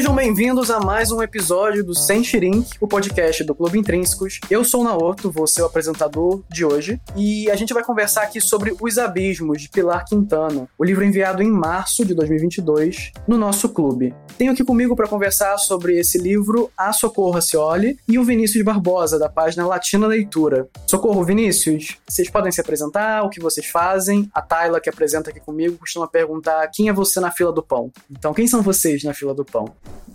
Sejam bem-vindos a mais um episódio do Sentirink, o podcast do Clube Intrínsecos. Eu sou o Naoto, vou ser o apresentador de hoje, e a gente vai conversar aqui sobre Os Abismos, de Pilar Quintana, o livro enviado em março de 2022 no nosso clube. Tenho aqui comigo para conversar sobre esse livro a Socorro Racioli e o Vinícius Barbosa, da página Latina Leitura. Socorro, Vinícius, vocês podem se apresentar, o que vocês fazem? A Tayla, que apresenta aqui comigo, costuma perguntar quem é você na fila do pão. Então, quem são vocês na fila do pão?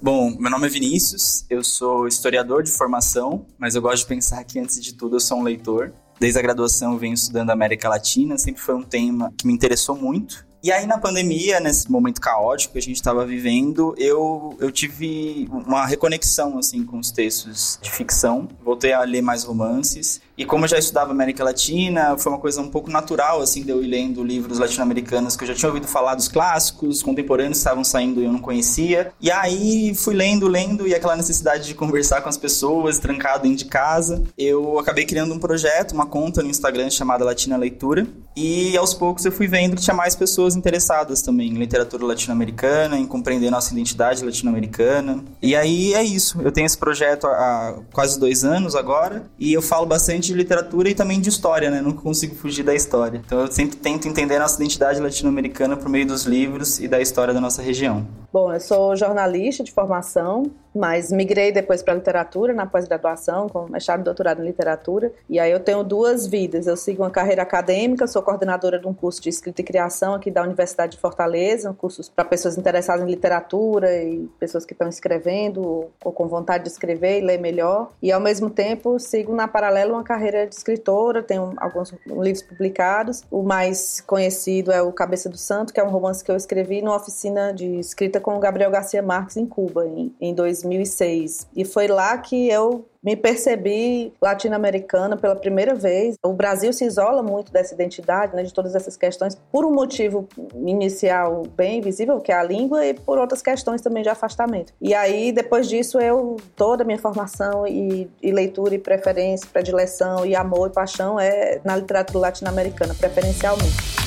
Bom, meu nome é Vinícius, eu sou historiador de formação, mas eu gosto de pensar que antes de tudo eu sou um leitor. Desde a graduação eu venho estudando América Latina, sempre foi um tema que me interessou muito. E aí, na pandemia, nesse momento caótico que a gente estava vivendo, eu, eu tive uma reconexão, assim, com os textos de ficção. Voltei a ler mais romances. E como eu já estudava América Latina, foi uma coisa um pouco natural, assim, de eu ir lendo livros latino-americanos que eu já tinha ouvido falar dos clássicos, contemporâneos estavam saindo e eu não conhecia. E aí, fui lendo, lendo, e aquela necessidade de conversar com as pessoas, trancado dentro de casa. Eu acabei criando um projeto, uma conta no Instagram chamada Latina Leitura. E aos poucos eu fui vendo que tinha mais pessoas interessadas também em literatura latino-americana, em compreender nossa identidade latino-americana. E aí é isso. Eu tenho esse projeto há quase dois anos agora e eu falo bastante de literatura e também de história, né? Nunca consigo fugir da história. Então eu sempre tento entender a nossa identidade latino-americana por meio dos livros e da história da nossa região. Bom, eu sou jornalista de formação, mas migrei depois para literatura na pós-graduação, com mestrado e doutorado em literatura. E aí eu tenho duas vidas. Eu sigo uma carreira acadêmica, sou coordenadora de um curso de escrita e criação aqui da Universidade de Fortaleza, um curso para pessoas interessadas em literatura e pessoas que estão escrevendo ou com vontade de escrever e ler melhor. E ao mesmo tempo sigo na paralela uma carreira de escritora, tenho alguns livros publicados. O mais conhecido é o Cabeça do Santo, que é um romance que eu escrevi numa oficina de escrita com o Gabriel Garcia Marques em Cuba, em, em 2006. E foi lá que eu me percebi latino-americana pela primeira vez. O Brasil se isola muito dessa identidade, né, de todas essas questões, por um motivo inicial bem visível, que é a língua, e por outras questões também de afastamento. E aí, depois disso, eu, toda a minha formação e, e leitura e preferência, predileção e amor e paixão é na literatura latino-americana, preferencialmente.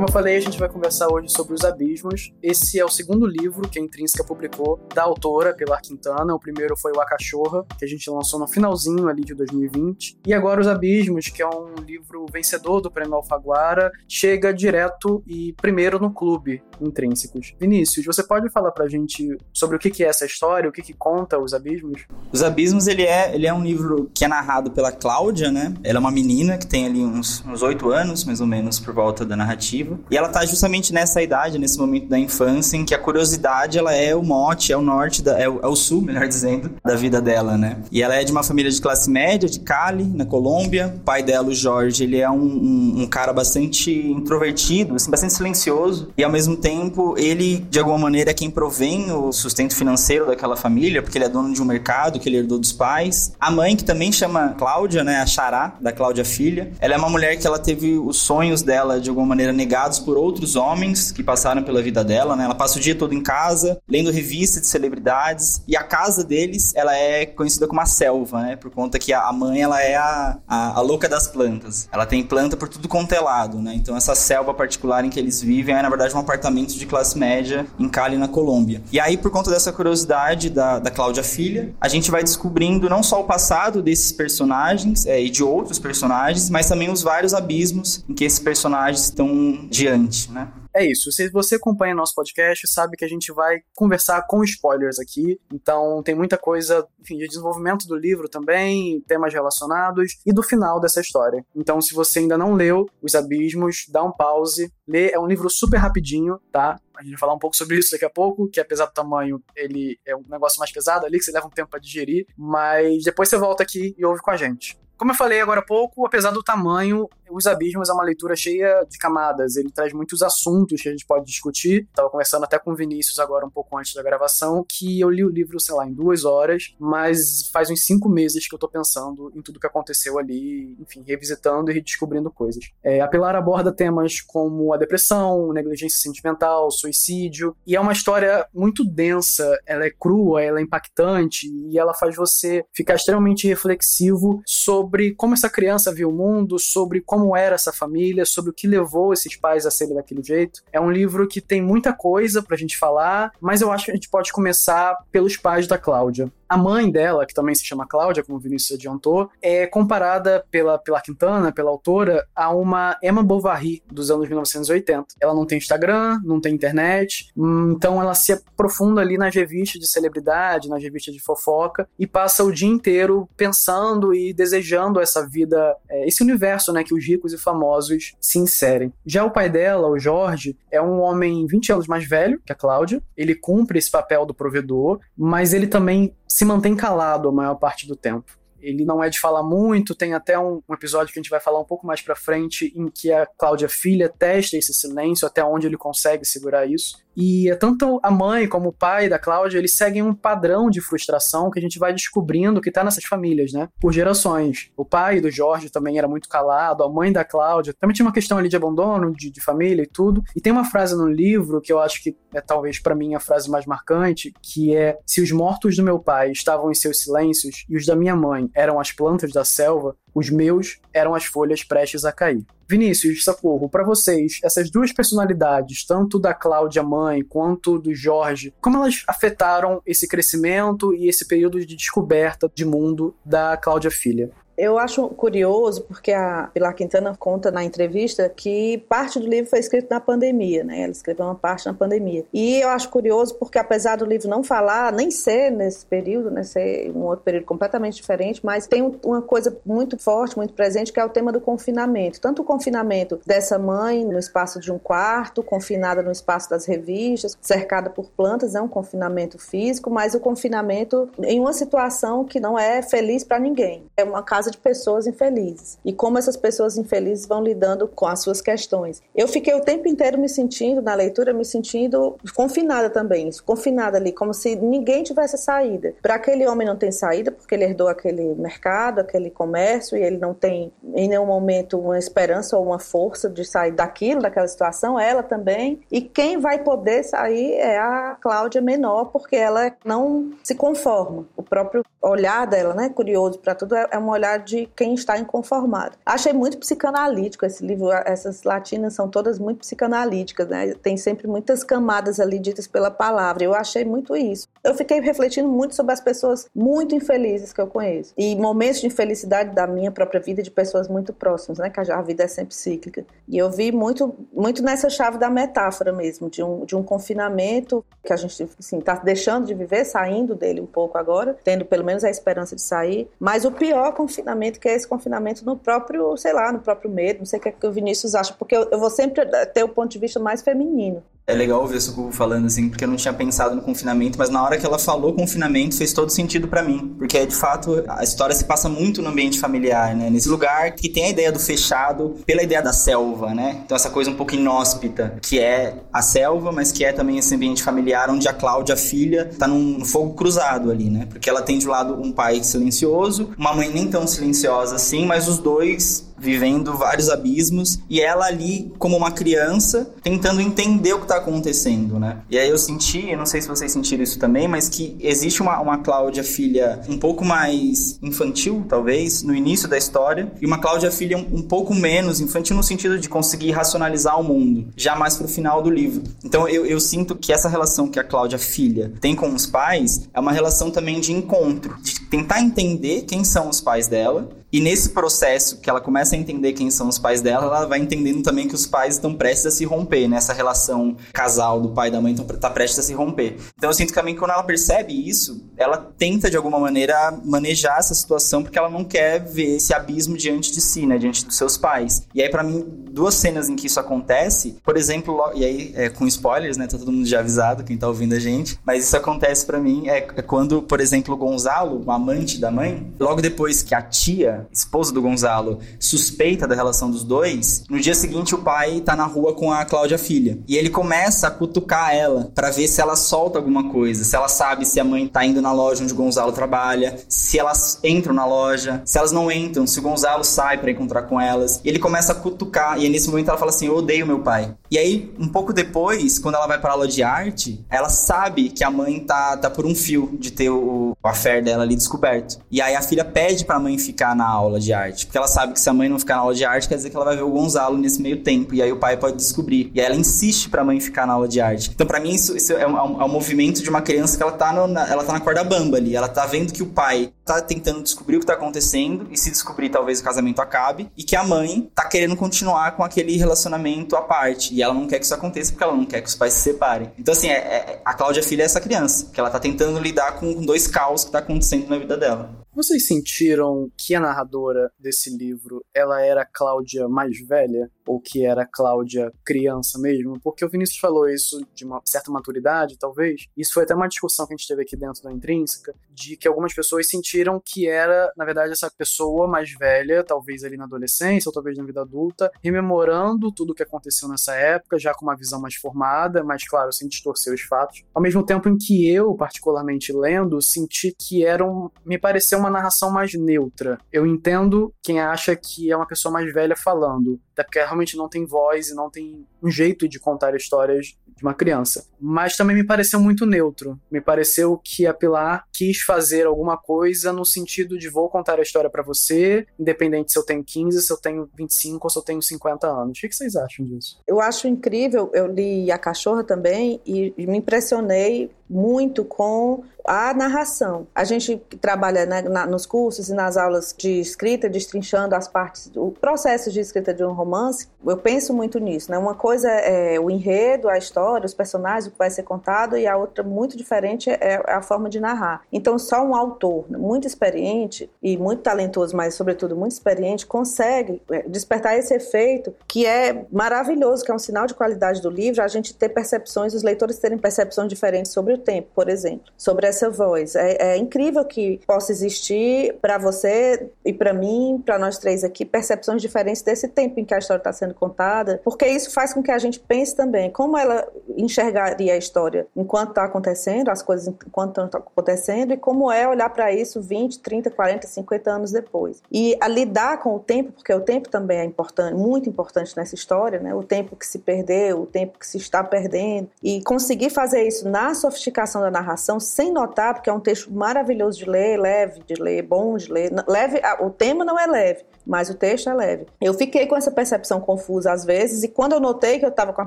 Como eu falei, a gente vai conversar hoje sobre Os Abismos. Esse é o segundo livro que a Intrínseca publicou da autora, Pilar Quintana. O primeiro foi O A Cachorra, que a gente lançou no finalzinho ali de 2020. E agora Os Abismos, que é um livro vencedor do Prêmio Alfaguara, chega direto e primeiro no clube Intrínsecos. Vinícius, você pode falar pra gente sobre o que é essa história, o que, que conta Os Abismos? Os Abismos, ele é, ele é um livro que é narrado pela Cláudia, né? Ela é uma menina que tem ali uns oito anos, mais ou menos, por volta da narrativa e ela tá justamente nessa idade, nesse momento da infância, em que a curiosidade ela é o mote, é o norte, da, é, o, é o sul, melhor dizendo, da vida dela, né? E ela é de uma família de classe média, de Cali, na Colômbia. O pai dela, o Jorge, ele é um, um, um cara bastante introvertido, assim, bastante silencioso. E ao mesmo tempo, ele, de alguma maneira, é quem provém o sustento financeiro daquela família, porque ele é dono de um mercado que ele herdou dos pais. A mãe, que também chama Cláudia, né? A Xará, da Cláudia Filha. Ela é uma mulher que ela teve os sonhos dela, de alguma maneira, negados por outros homens que passaram pela vida dela, né? Ela passa o dia todo em casa, lendo revistas de celebridades, e a casa deles, ela é conhecida como a selva, né? Por conta que a mãe, ela é a, a, a louca das plantas. Ela tem planta por tudo quanto é lado, né? Então essa selva particular em que eles vivem é, na verdade, um apartamento de classe média em Cali, na Colômbia. E aí, por conta dessa curiosidade da, da Cláudia Filha, a gente vai descobrindo não só o passado desses personagens é, e de outros personagens, mas também os vários abismos em que esses personagens estão diante, né? É isso. Se você acompanha nosso podcast, sabe que a gente vai conversar com spoilers aqui. Então tem muita coisa, enfim, de desenvolvimento do livro também, temas relacionados e do final dessa história. Então, se você ainda não leu Os Abismos, dá um pause, lê. É um livro super rapidinho, tá? A gente vai falar um pouco sobre isso daqui a pouco, que apesar do tamanho, ele é um negócio mais pesado ali, que você leva um tempo para digerir. Mas depois você volta aqui e ouve com a gente. Como eu falei agora há pouco, apesar do tamanho, Os Abismos é uma leitura cheia de camadas. Ele traz muitos assuntos que a gente pode discutir. Estava conversando até com o Vinícius agora, um pouco antes da gravação, que eu li o livro, sei lá, em duas horas, mas faz uns cinco meses que eu tô pensando em tudo que aconteceu ali, enfim, revisitando e redescobrindo coisas. É, a Pilar aborda temas como a depressão, negligência sentimental, suicídio, e é uma história muito densa, ela é crua, ela é impactante, e ela faz você ficar extremamente reflexivo sobre como essa criança viu o mundo, sobre como como era essa família, sobre o que levou esses pais a serem daquele jeito. É um livro que tem muita coisa pra gente falar, mas eu acho que a gente pode começar pelos pais da Cláudia. A mãe dela, que também se chama Cláudia, como o Vinícius adiantou, é comparada pela Pilar Quintana, pela autora, a uma Emma Bovary dos anos 1980. Ela não tem Instagram, não tem internet, então ela se aprofunda ali nas revistas de celebridade, nas revistas de fofoca e passa o dia inteiro pensando e desejando essa vida, é, esse universo, né, que os ricos e famosos se inserem. Já o pai dela, o Jorge, é um homem 20 anos mais velho que a Cláudia. Ele cumpre esse papel do provedor, mas ele também se mantém calado a maior parte do tempo. Ele não é de falar muito, tem até um, um, episódio que a gente vai falar um pouco mais pra frente, em que a Cláudia Filha testa esse silêncio, até onde ele consegue segurar isso. E tanto a mãe como o pai da Cláudia, eles seguem um padrão de frustração que a gente vai descobrindo que tá nessas famílias, né? Por gerações. O pai do Jorge também era muito calado, a mãe da Cláudia também tinha uma questão ali de abandono, de, de família e tudo. E tem uma frase no livro que eu acho que é talvez para mim a frase mais marcante, que é: se os mortos do meu pai estavam em seus silêncios e os da minha mãe eram as plantas da selva, os meus eram as folhas prestes a cair. Vinícius, Socorro, para vocês, essas duas personalidades, tanto da Cláudia mãe quanto do Jorge, como elas afetaram esse crescimento e esse período de descoberta de mundo da Cláudia filha? Eu acho curioso porque a Pilar Quintana conta na entrevista que parte do livro foi escrito na pandemia, né? Ela escreveu uma parte na pandemia. E eu acho curioso porque apesar do livro não falar, nem ser nesse período, né, ser um outro período completamente diferente, mas tem uma coisa muito forte, muito presente, que é o tema do confinamento. Tanto o confinamento dessa mãe no espaço de um quarto, confinada no espaço das revistas, cercada por plantas, é um confinamento físico, mas o confinamento em uma situação que não é feliz para ninguém. É uma casa de pessoas infelizes e como essas pessoas infelizes vão lidando com as suas questões. Eu fiquei o tempo inteiro me sentindo, na leitura, me sentindo confinada também, confinada ali, como se ninguém tivesse saída. Para aquele homem não tem saída, porque ele herdou aquele mercado, aquele comércio e ele não tem em nenhum momento uma esperança ou uma força de sair daquilo, daquela situação, ela também. E quem vai poder sair é a Cláudia menor, porque ela não se conforma. O próprio olhar dela, né, curioso para tudo, é, é um olhar de quem está inconformado. Achei muito psicanalítico esse livro, essas latinas são todas muito psicanalíticas, né? Tem sempre muitas camadas ali ditas pela palavra. Eu achei muito isso. Eu fiquei refletindo muito sobre as pessoas muito infelizes que eu conheço e momentos de infelicidade da minha própria vida de pessoas muito próximas, né? Que a vida é sempre cíclica. E eu vi muito, muito nessa chave da metáfora mesmo, de um, de um confinamento que a gente assim, está deixando de viver, saindo dele um pouco agora, tendo pelo menos a esperança de sair. Mas o pior confinamento que é esse confinamento no próprio, sei lá, no próprio medo. Não sei o que, é que o Vinícius acha, porque eu, eu vou sempre ter o ponto de vista mais feminino. É legal ouvir a Socorro falando assim, porque eu não tinha pensado no confinamento, mas na hora que ela falou confinamento fez todo sentido para mim. Porque, de fato, a história se passa muito no ambiente familiar, né? Nesse lugar que tem a ideia do fechado pela ideia da selva, né? Então, essa coisa um pouco inóspita, que é a selva, mas que é também esse ambiente familiar onde a Cláudia, a filha, tá num fogo cruzado ali, né? Porque ela tem de lado um pai silencioso, uma mãe nem tão silenciosa assim, mas os dois vivendo vários abismos e ela ali como uma criança tentando entender o que está acontecendo, né? E aí eu senti, não sei se vocês sentiram isso também, mas que existe uma, uma Cláudia filha um pouco mais infantil, talvez, no início da história, e uma Cláudia filha um, um pouco menos infantil no sentido de conseguir racionalizar o mundo, já mais pro final do livro. Então eu, eu sinto que essa relação que a Cláudia filha tem com os pais é uma relação também de encontro, de tentar entender quem são os pais dela e nesse processo que ela começa a entender quem são os pais dela, ela vai entendendo também que os pais estão prestes a se romper, né? Essa relação casal do pai e da mãe está prestes a se romper. Então eu sinto que também quando ela percebe isso, ela tenta de alguma maneira manejar essa situação porque ela não quer ver esse abismo diante de si, né? Diante dos seus pais. E aí para mim, duas cenas em que isso acontece, por exemplo, e aí é, com spoilers, né? Tá todo mundo já avisado, quem tá ouvindo a gente, mas isso acontece para mim é, é quando, por exemplo, o Gonzalo, o amante da mãe, logo depois que a tia esposa do Gonzalo, suspeita da relação dos dois, no dia seguinte o pai tá na rua com a Cláudia filha. E ele começa a cutucar ela para ver se ela solta alguma coisa, se ela sabe se a mãe tá indo na loja onde o Gonzalo trabalha, se elas entram na loja, se elas não entram, se o Gonzalo sai para encontrar com elas. E ele começa a cutucar e nesse momento ela fala assim: "Eu odeio meu pai". E aí, um pouco depois, quando ela vai para aula de arte, ela sabe que a mãe tá, tá por um fio de ter o, o affair dela ali descoberto. E aí a filha pede pra mãe ficar na aula de arte, porque ela sabe que se a mãe não ficar na aula de arte, quer dizer que ela vai ver o Gonzalo nesse meio tempo. E aí o pai pode descobrir. E aí ela insiste pra mãe ficar na aula de arte. Então, para mim, isso, isso é, um, é, um, movimento de uma criança que ela tá, no, na, ela tá na corda bamba ali. Ela tá vendo que o pai tá tentando descobrir o que tá acontecendo, e se descobrir, talvez o casamento acabe, e que a mãe tá querendo continuar com aquele relacionamento à parte. E ela não quer que isso aconteça porque ela não quer que os pais se separem. Então, assim, é, é, a Cláudia Filha é essa criança, que ela tá tentando lidar com dois caos que tá acontecendo na vida dela. Vocês sentiram que a narradora desse livro, ela era Cláudia mais velha? Ou que era Cláudia criança mesmo? Porque o Vinícius falou isso de uma certa maturidade, talvez. Isso foi até uma discussão que a gente teve aqui dentro da Intrínseca, de que algumas pessoas sentiram que era, na verdade, essa pessoa mais velha, talvez ali na adolescência, ou talvez na vida adulta, rememorando tudo o que aconteceu nessa época, já com uma visão mais formada, mas, claro, sem distorcer os fatos. Ao mesmo tempo em que eu, particularmente lendo, senti que eram, me pareceu uma narração mais neutra. Eu entendo quem acha que é uma pessoa mais velha falando, até porque realmente não tem voz e não tem um jeito de contar histórias de uma criança. Mas também me pareceu muito neutro. Me pareceu que a Pilar quis fazer alguma coisa no sentido de vou contar a história para você, independente se eu tenho 15, se eu tenho 25 ou se eu tenho 50 anos. O que vocês acham disso? Eu acho incrível. Eu li A Cachorra também e me impressionei muito com a narração. A gente trabalha né, na, nos cursos e nas aulas de escrita, destrinchando as partes, o processo de escrita de um romance. Eu penso muito nisso, né? Uma coisa é o enredo, a história, os personagens, o que vai ser contado, e a outra muito diferente é a forma de narrar. Então, só um autor muito experiente e muito talentoso, mas sobretudo muito experiente, consegue é, despertar esse efeito que é maravilhoso, que é um sinal de qualidade do livro, a gente ter percepções, os leitores terem percepções diferentes sobre o tempo, por exemplo, sobre essa voz. É, é incrível que possa existir para você e para mim, para nós três aqui, percepções diferentes desse tempo em que a história está sendo contada, porque isso faz com que a gente pense também como ela enxergaria a história enquanto está acontecendo, as coisas enquanto estão acontecendo, e como é olhar para isso 20, 30, 40, 50 anos depois. E a lidar com o tempo, porque o tempo também é importante, muito importante nessa história, né? O tempo que se perdeu, o tempo que se está perdendo, e conseguir fazer isso na sofisticação da narração sem notar, porque é um texto maravilhoso de ler, leve de ler, bom de ler. Leve, o tema não é leve, mas o texto é leve. Eu fiquei com essa percepção confusa às vezes, e quando eu notei que eu estava com a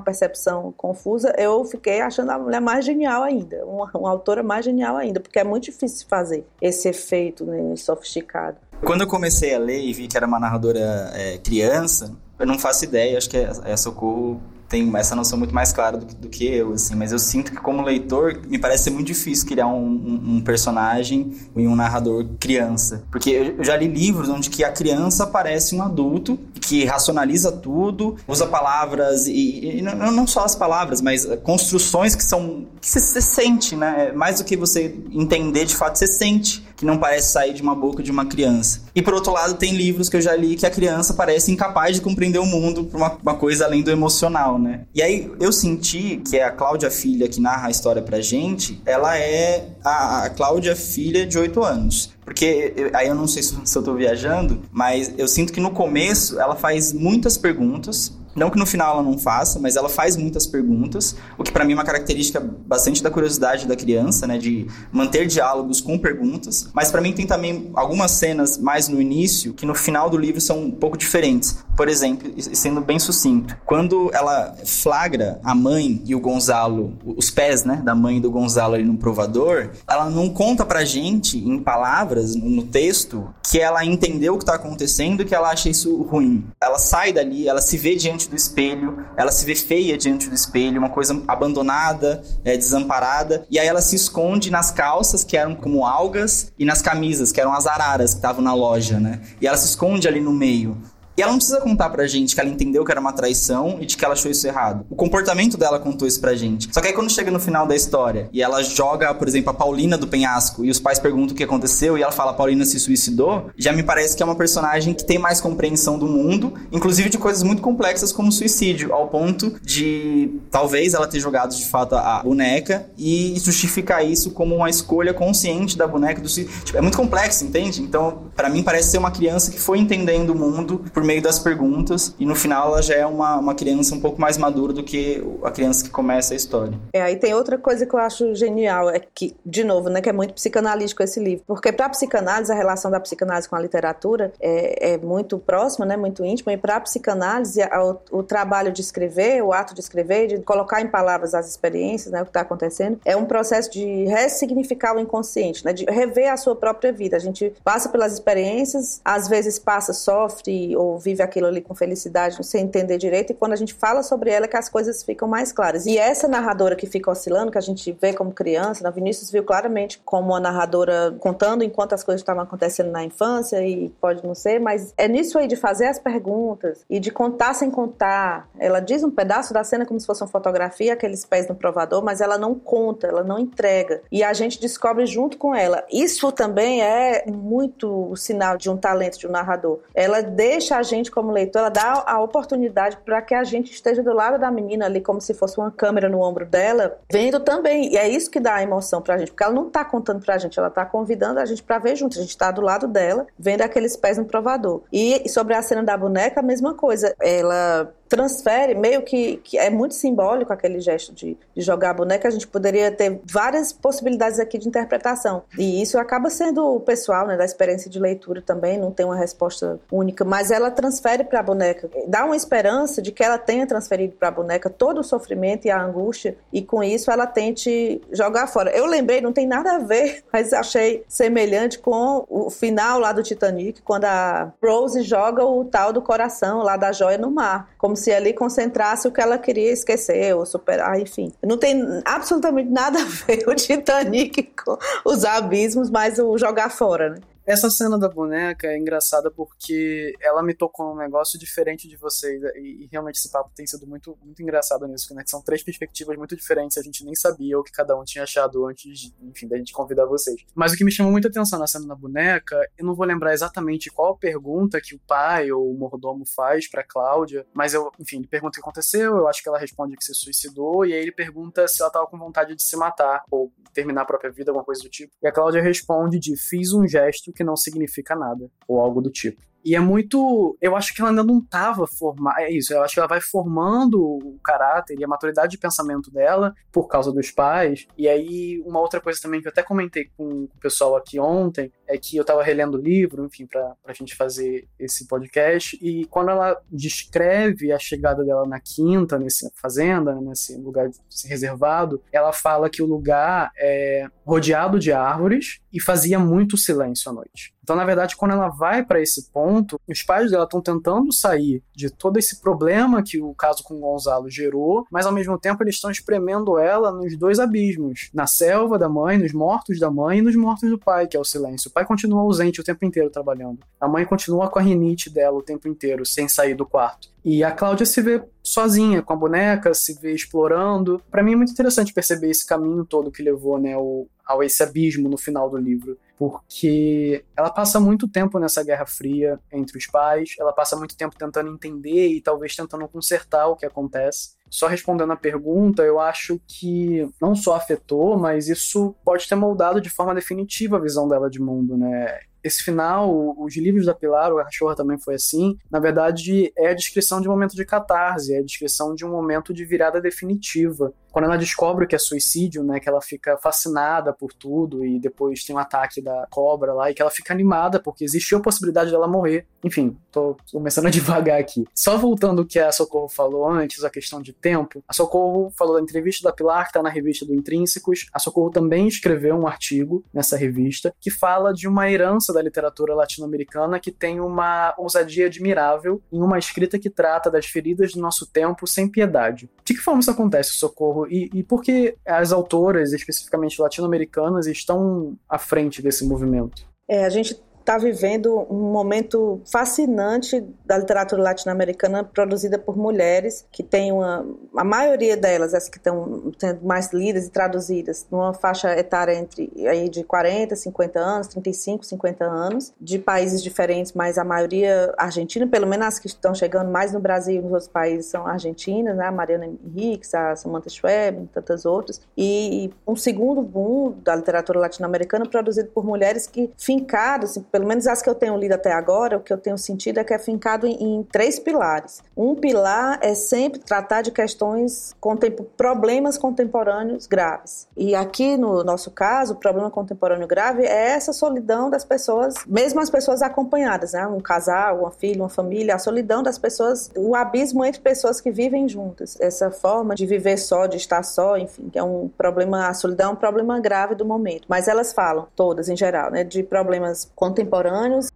percepção confusa, eu fiquei achando a mulher mais genial ainda, uma, uma autora mais genial ainda, porque é muito difícil fazer esse efeito né, sofisticado. Quando eu comecei a ler e vi que era uma narradora é, criança, eu não faço ideia, acho que é, é Socorro tem essa noção muito mais clara do, do, que eu, assim, mas eu sinto que como leitor me parece ser muito difícil criar um, um, um, personagem e um narrador criança, porque eu já li livros onde que a criança parece um adulto que racionaliza tudo, usa palavras e, e não, não, só as palavras, mas construções que são que você sente, né? Mais do que você entender de fato, você sente que não parece sair de uma boca de uma criança. E por outro lado, tem livros que eu já li que a criança parece incapaz de compreender o mundo por uma, uma coisa além do emocional, né? E aí eu senti que a Cláudia Filha que narra a história pra gente, ela é a, a Cláudia Filha de 8 anos. Porque aí eu não sei se, se eu tô viajando, mas eu sinto que no começo ela faz muitas perguntas não que no final ela não faça, mas ela faz muitas perguntas, o que para mim é uma característica bastante da curiosidade da criança, né, de manter diálogos com perguntas. Mas para mim tem também algumas cenas mais no início que no final do livro são um pouco diferentes. Por exemplo, sendo bem sucinto, quando ela flagra a mãe e o Gonzalo, os pés, né, da mãe do Gonzalo ali no provador, ela não conta pra gente em palavras no texto que ela entendeu o que tá acontecendo e que ela acha isso ruim. Ela sai dali, ela se vê diante diante do espelho, ela se vê feia diante do espelho, uma coisa abandonada, é, desamparada, e aí ela se esconde nas calças, que eram como algas, e nas camisas, que eram as araras que estavam na loja, né? E ela se esconde ali no meio. E ela não precisa contar pra gente que ela entendeu que era uma traição e de que ela achou isso errado. O comportamento dela contou isso pra gente. Só que aí quando chega no final da história e ela joga, por exemplo, a Paulina do penhasco e os pais perguntam o que aconteceu e ela fala Paulina se suicidou, já me parece que é uma personagem que tem mais compreensão do mundo, inclusive de coisas muito complexas como suicídio, ao ponto de talvez ela ter jogado de fato a boneca e justificar isso como uma escolha consciente da boneca do suicídio. Tipo, é muito complexo, entende? Então, para mim parece ser uma criança que foi entendendo o mundo por meio das perguntas, e no final ela já é uma, uma criança um pouco mais madura do que a criança que começa a história. É, aí tem outra coisa que eu acho genial, é que, de novo, né, que é muito psicanalítico esse livro, porque para a psicanálise, a relação da psicanálise com a literatura é, é muito próxima, né, muito íntima, e para a psicanálise, o, o, trabalho de escrever, o ato de escrever, de colocar em palavras as experiências, né, o que está acontecendo, é um processo de ressignificar o inconsciente, né, de rever a sua própria vida. A gente passa pelas experiências, às vezes passa, sofre ou vive aquilo ali com felicidade, sem entender direito, e quando a gente fala sobre ela, é que as coisas ficam mais claras. E essa narradora que fica oscilando, que a gente vê como criança, na Vinícius viu claramente como uma narradora contando enquanto as coisas estavam acontecendo na infância, e pode não ser, mas é nisso aí de fazer as perguntas e de contar sem contar. Ela diz um pedaço da cena como se fosse uma fotografia, aqueles pés no provador, mas ela não conta, ela não entrega. E a gente descobre junto com ela. Isso também é muito sinal de um talento de um narrador. Ela deixa a gente como leitor, ela dá a oportunidade para que a gente esteja do lado da menina ali como se fosse uma câmera no ombro dela, vendo também. E é isso que dá a emoção pra gente, porque ela não tá contando pra gente, ela tá convidando a gente para ver junto. A gente tá do lado dela, vendo aqueles pés no provador. E sobre a cena da boneca, a mesma coisa. Ela transfere, meio que, que é muito simbólico aquele gesto de, de, jogar a boneca, a gente poderia ter várias possibilidades aqui de interpretação. E isso acaba sendo pessoal, né, da experiência de leitura também, não tem uma resposta única, mas ela transfere para a boneca, dá uma esperança de que ela tenha transferido para a boneca todo o sofrimento e a angústia, e com isso ela tente jogar fora. Eu lembrei, não tem nada a ver, mas achei semelhante com o final lá do Titanic, quando a Rose joga o tal do coração lá da joia no mar, como se ali concentrasse o que ela queria esquecer ou superar, enfim. Não tem absolutamente nada a ver o Titanic com os abismos, mas o jogar fora, né? Essa cena da boneca é engraçada porque ela me tocou um negócio diferente de vocês. E, e, realmente esse papo tem sido muito, muito engraçado nisso, né? Que são três perspectivas muito diferentes. A gente nem sabia o que cada um tinha achado antes, enfim, da gente convidar vocês. Mas o que me chamou muita atenção na cena da boneca, eu não vou lembrar exatamente qual pergunta que o pai ou o mordomo faz pra Cláudia, mas eu, enfim, ele pergunta o que aconteceu, eu acho que ela responde que se suicidou, e aí ele pergunta se ela tava com vontade de se matar, ou terminar a própria vida, alguma coisa do tipo. E a Cláudia responde de fiz um gesto que não significa nada, ou algo do tipo. E é muito. Eu acho que ela ainda não estava formada. É isso, eu acho que ela vai formando o caráter e a maturidade de pensamento dela por causa dos pais. E aí, uma outra coisa também que eu até comentei com o pessoal aqui ontem é que eu estava relendo o livro, enfim, para a gente fazer esse podcast. E quando ela descreve a chegada dela na quinta, nessa fazenda, nesse lugar reservado, ela fala que o lugar é rodeado de árvores e fazia muito silêncio à noite. Então, na verdade, quando ela vai para esse ponto, os pais dela estão tentando sair de todo esse problema que o caso com o Gonzalo gerou, mas ao mesmo tempo eles estão espremendo ela nos dois abismos: na selva da mãe, nos mortos da mãe e nos mortos do pai, que é o silêncio. O pai continua ausente o tempo inteiro trabalhando. A mãe continua com a rinite dela o tempo inteiro, sem sair do quarto. E a Cláudia se vê sozinha com a boneca, se vê explorando. Para mim é muito interessante perceber esse caminho todo que levou, né, ao, ao esse abismo no final do livro, porque ela passa muito tempo nessa guerra fria entre os pais, ela passa muito tempo tentando entender e talvez tentando consertar o que acontece. Só respondendo a pergunta, eu acho que não só afetou, mas isso pode ter moldado de forma definitiva a visão dela de mundo, né? esse final, os livros da Pilar, o Cachorra também foi assim, na verdade é a descrição de um momento de catarse, é a descrição de um momento de virada definitiva. Quando ela descobre que é suicídio, né, que ela fica fascinada por tudo e depois tem um ataque da cobra lá e que ela fica animada porque existiu a possibilidade dela morrer. Enfim, tô começando a devagar aqui. Só voltando o que a Socorro falou antes, a questão de tempo, a Socorro falou da entrevista da Pilar, que está na revista do Intrínsecos. A Socorro também escreveu um artigo nessa revista que fala de uma herança da literatura latino-americana que tem uma ousadia admirável em uma escrita que trata das feridas do nosso tempo sem piedade. De que forma isso acontece, Socorro? E, e por que as autoras, especificamente latino-americanas, estão à frente desse movimento? É, a gente está vivendo um momento fascinante da literatura latino-americana produzida por mulheres que tem uma a maioria delas as que estão sendo mais lidas e traduzidas numa faixa etária entre aí de 40, 50 anos, 35, 50 anos, de países diferentes, mas a maioria argentina, pelo menos as que estão chegando mais no Brasil e nos outros países são argentinas, né? A Mariana Henriques, a Samantha Schweb, e tantas outras. E um segundo boom da literatura latino-americana produzido por mulheres que fincaram, assim, pelo menos as que eu tenho lido até agora, o que eu tenho sentido é que é fincado em, em três pilares. Um pilar é sempre tratar de questões, contem problemas contemporâneos graves. E aqui no nosso caso, o problema contemporâneo grave é essa solidão das pessoas, mesmo as pessoas acompanhadas, né? Um casal, uma filha, uma família, a solidão das pessoas, o abismo entre pessoas que vivem juntas. Essa forma de viver só, de estar só, enfim, é um problema, a solidão é um problema grave do momento. Mas elas falam, todas em geral, né, de problemas contemporâneos,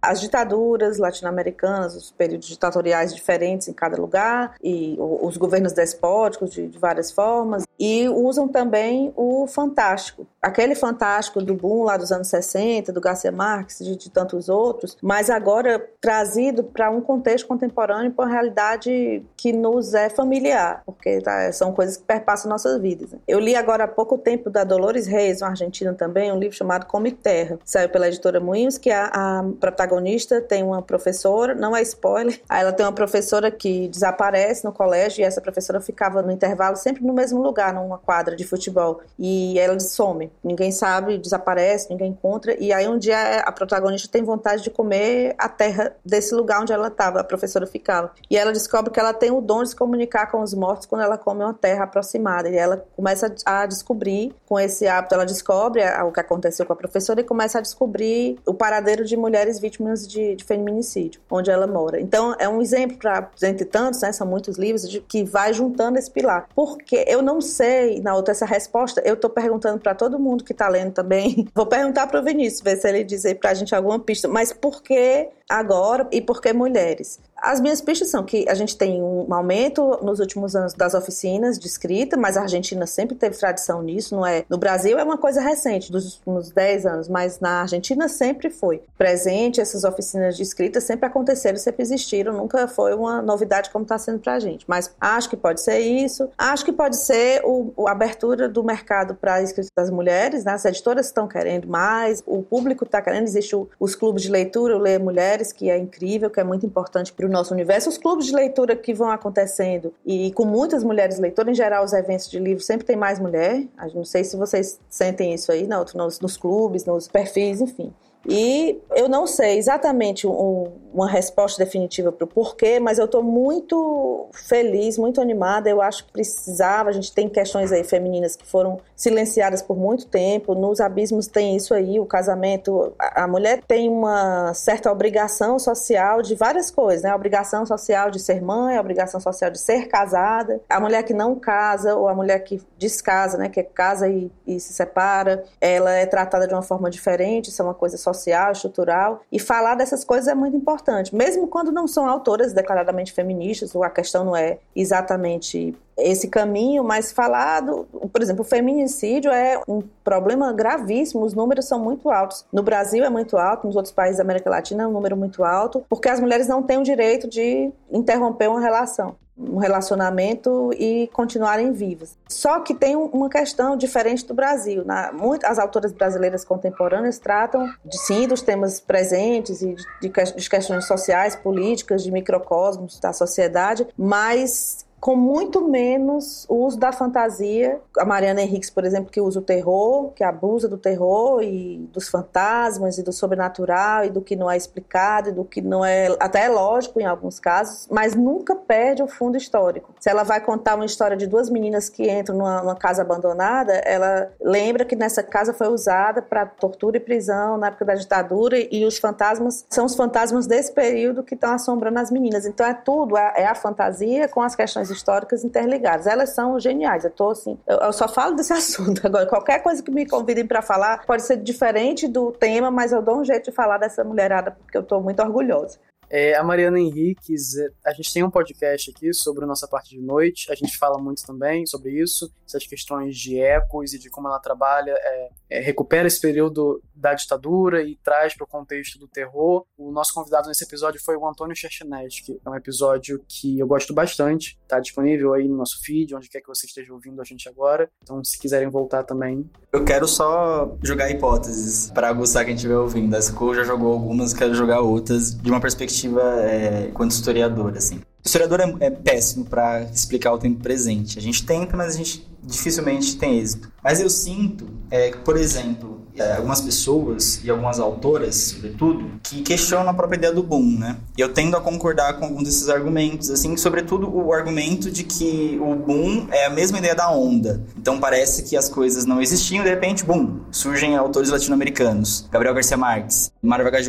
as ditaduras latino-americanas, os períodos ditatoriais diferentes em cada lugar, e os governos despóticos de, de várias formas, e usam também o fantástico. Aquele fantástico do boom lá dos anos 60, do Garcia Marques, de, de tantos outros, mas agora trazido para um contexto contemporâneo, para uma realidade que nos é familiar, porque tá, são coisas que perpassam nossas vidas. Eu li agora há pouco tempo da Dolores Reis, uma argentina também, um livro chamado Come Terra, saiu pela editora Moinhos, que a, a protagonista tem uma professora, não é spoiler, ela tem uma professora que desaparece no colégio e essa professora ficava no intervalo sempre no mesmo lugar numa quadra de futebol e ela some. Ninguém sabe, desaparece, ninguém encontra. E aí um dia a protagonista tem vontade de comer a terra desse lugar onde ela estava, a professora ficava. E ela descobre que ela tem o dom de se comunicar com os mortos quando ela come uma terra aproximada. E ela começa a descobrir, com esse hábito, ela descobre o que aconteceu com a professora e começa a descobrir o paradeiro de mulheres vítimas de, de feminicídio, onde ela mora. Então é um exemplo para, entre tantos, né, são muitos livros, de, que vai juntando esse pilar. Porque eu não sei, na outra, essa resposta. Eu estou perguntando para todo mundo que está lendo também. Vou perguntar para o Vinícius, ver se ele dizer para a gente alguma pista. Mas por que agora e por que mulheres? As minhas pistas são que a gente tem um aumento nos últimos anos das oficinas de escrita, mas a Argentina sempre teve tradição nisso, não é? No Brasil é uma coisa recente, dos últimos 10 anos, mas na Argentina sempre foi presente, essas oficinas de escrita sempre aconteceram, sempre existiram, nunca foi uma novidade como está sendo para a gente. Mas acho que pode ser isso, acho que pode ser o, a abertura do mercado para a escrita das mulheres, né? as editoras estão querendo mais, o público está querendo, existem os clubes de leitura, o Ler Mulheres, que é incrível, que é muito importante para nosso universo. Os clubes de leitura que vão acontecendo e com muitas mulheres leitoras, em geral, os eventos de livro sempre tem mais mulher. Não sei se vocês sentem isso aí, não, nos, nos clubes, nos perfis, enfim. E eu não sei exatamente um, uma resposta definitiva para o porquê, mas eu estou muito feliz, muito animada. Eu acho que precisava. A gente tem questões aí femininas que foram silenciadas por muito tempo. Nos abismos tem isso aí, o casamento. A, a mulher tem uma certa obrigação social de várias coisas, né? A obrigação social de ser mãe, a obrigação social de ser casada. A mulher que não casa ou a mulher que descasa, né? Que casa e, e se separa, ela é tratada de uma forma diferente. Isso é uma coisa social social, estrutural, e falar dessas coisas é muito importante, mesmo quando não são autoras declaradamente feministas, a questão não é exatamente esse caminho, mas falado, por exemplo, o feminicídio é um problema gravíssimo, os números são muito altos. No Brasil é muito alto, nos outros países da América Latina é um número muito alto, porque as mulheres não têm o direito de interromper uma relação um relacionamento e continuarem vivas. Só que tem uma questão diferente do Brasil. Na, as autoras brasileiras contemporâneas tratam de sim dos temas presentes e de, de questões sociais, políticas, de microcosmos da sociedade, mas com muito menos uso da fantasia. A Mariana Henriques, por exemplo, que usa o terror, que abusa do terror e dos fantasmas e do sobrenatural e do que não é explicado e do que não é até é lógico em alguns casos, mas nunca perde o fundo histórico. Se ela vai contar uma história de duas meninas que entram numa, numa casa abandonada, ela lembra que nessa casa foi usada para tortura e prisão na época da ditadura e os fantasmas são os fantasmas desse período que estão assombrando as meninas. Então é tudo, é, é a fantasia com as questões históricas interligadas. Elas são geniais. Eu tô assim, eu, eu só falo desse assunto agora. Qualquer coisa que me convidem para falar pode ser diferente do tema, mas eu dou um jeito de falar dessa mulherada porque eu tô muito orgulhosa. É, a Mariana Henriques, é, a gente tem um podcast aqui sobre nossa parte de noite, a gente fala muito também sobre isso, essas questões de ecos e de como ela trabalha, é, é, recupera esse período da ditadura e traz para o contexto do terror. O nosso convidado nesse episódio foi o Antônio Cherchinetti, que é um episódio que eu gosto bastante, está disponível aí no nosso feed, onde quer que você esteja ouvindo a gente agora, então se quiserem voltar também. Eu quero só jogar hipóteses para aguçar quem estiver ouvindo. A School já jogou algumas, quero jogar outras de uma perspectiva é, quanto historiador, assim. O historiador é, é péssimo para explicar o tempo presente. A gente tenta, mas a gente dificilmente tem êxito. Mas eu sinto, é, por exemplo, é, algumas pessoas e algumas autoras, sobretudo, que questionam a própria ideia do boom, né? E eu tendo a concordar com alguns desses argumentos, assim, sobretudo o argumento de que o boom é a mesma ideia da onda. Então parece que as coisas não existiam, de repente, boom, surgem autores latino-americanos, Gabriel Garcia Marques, Mário Vargas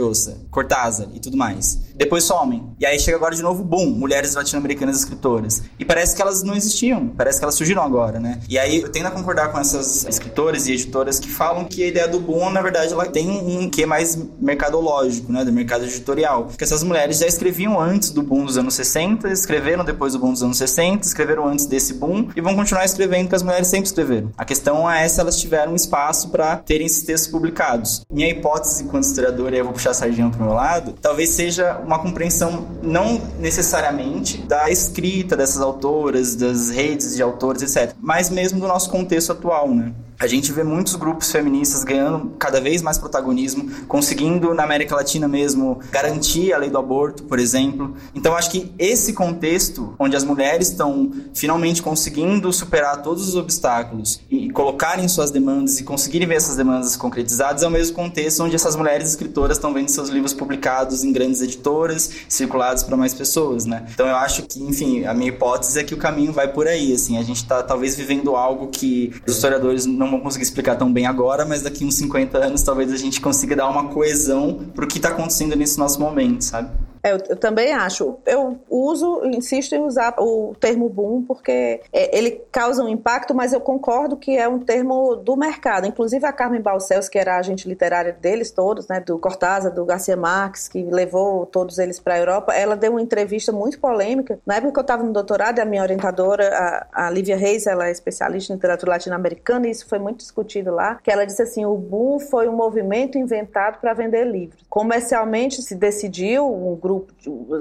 Cortázar e tudo mais. Depois somem. E aí chega agora de novo, boom, mulheres latino-americanas escritoras. E parece que elas não existiam, parece que elas surgiram agora, né? E aí eu tendo a concordar com essas escritoras e editoras que falam que a ideia do boom, na verdade, ela tem um que mais mercadológico, né, do mercado editorial. Porque essas mulheres já escreviam antes do boom dos anos 60, escreveram depois do boom dos anos 60, escreveram antes desse boom e vão continuar escrevendo que as mulheres sempre escreveram. A questão é se elas tiveram espaço para terem esses textos publicados. Minha hipótese enquanto historiador, e eu vou puxar a sardinha pro meu lado, talvez seja uma compreensão não necessariamente da escrita dessas autoras, das redes de autores, etc, mas mesmo do nosso contexto atual, né? A gente vê muitos grupos feministas ganhando cada vez mais protagonismo, conseguindo na América Latina mesmo garantir a lei do aborto, por exemplo. Então acho que esse contexto onde as mulheres estão finalmente conseguindo superar todos os obstáculos e colocarem suas demandas e conseguirem ver essas demandas concretizadas é o mesmo contexto onde essas mulheres escritoras estão vendo seus livros publicados em grandes editoras, circulados para mais pessoas, né? Então eu acho que, enfim, a minha hipótese é que o caminho vai por aí, assim, a gente está talvez vivendo algo que os historiadores não vão conseguir explicar tão bem agora, mas daqui uns 50 anos talvez a gente consiga dar uma coesão pro que está acontecendo nesse nosso momento, sabe? É, eu, eu, também acho. Eu uso, insisto em usar o termo boom porque é, ele causa um impacto, mas eu concordo que é um termo do mercado. Inclusive a Carmen Balcells, que era a agente literária deles todos, né, do Cortázar, do Garcia Marques, que levou todos eles para a Europa, ela deu uma entrevista muito polêmica. Na época que eu estava no doutorado, a minha orientadora, a, a Lívia Reis, ela é especialista em literatura latino-americana, e isso foi muito discutido lá, que ela disse assim, o boom foi um movimento inventado para vender livros. Comercialmente se decidiu um grupo grupo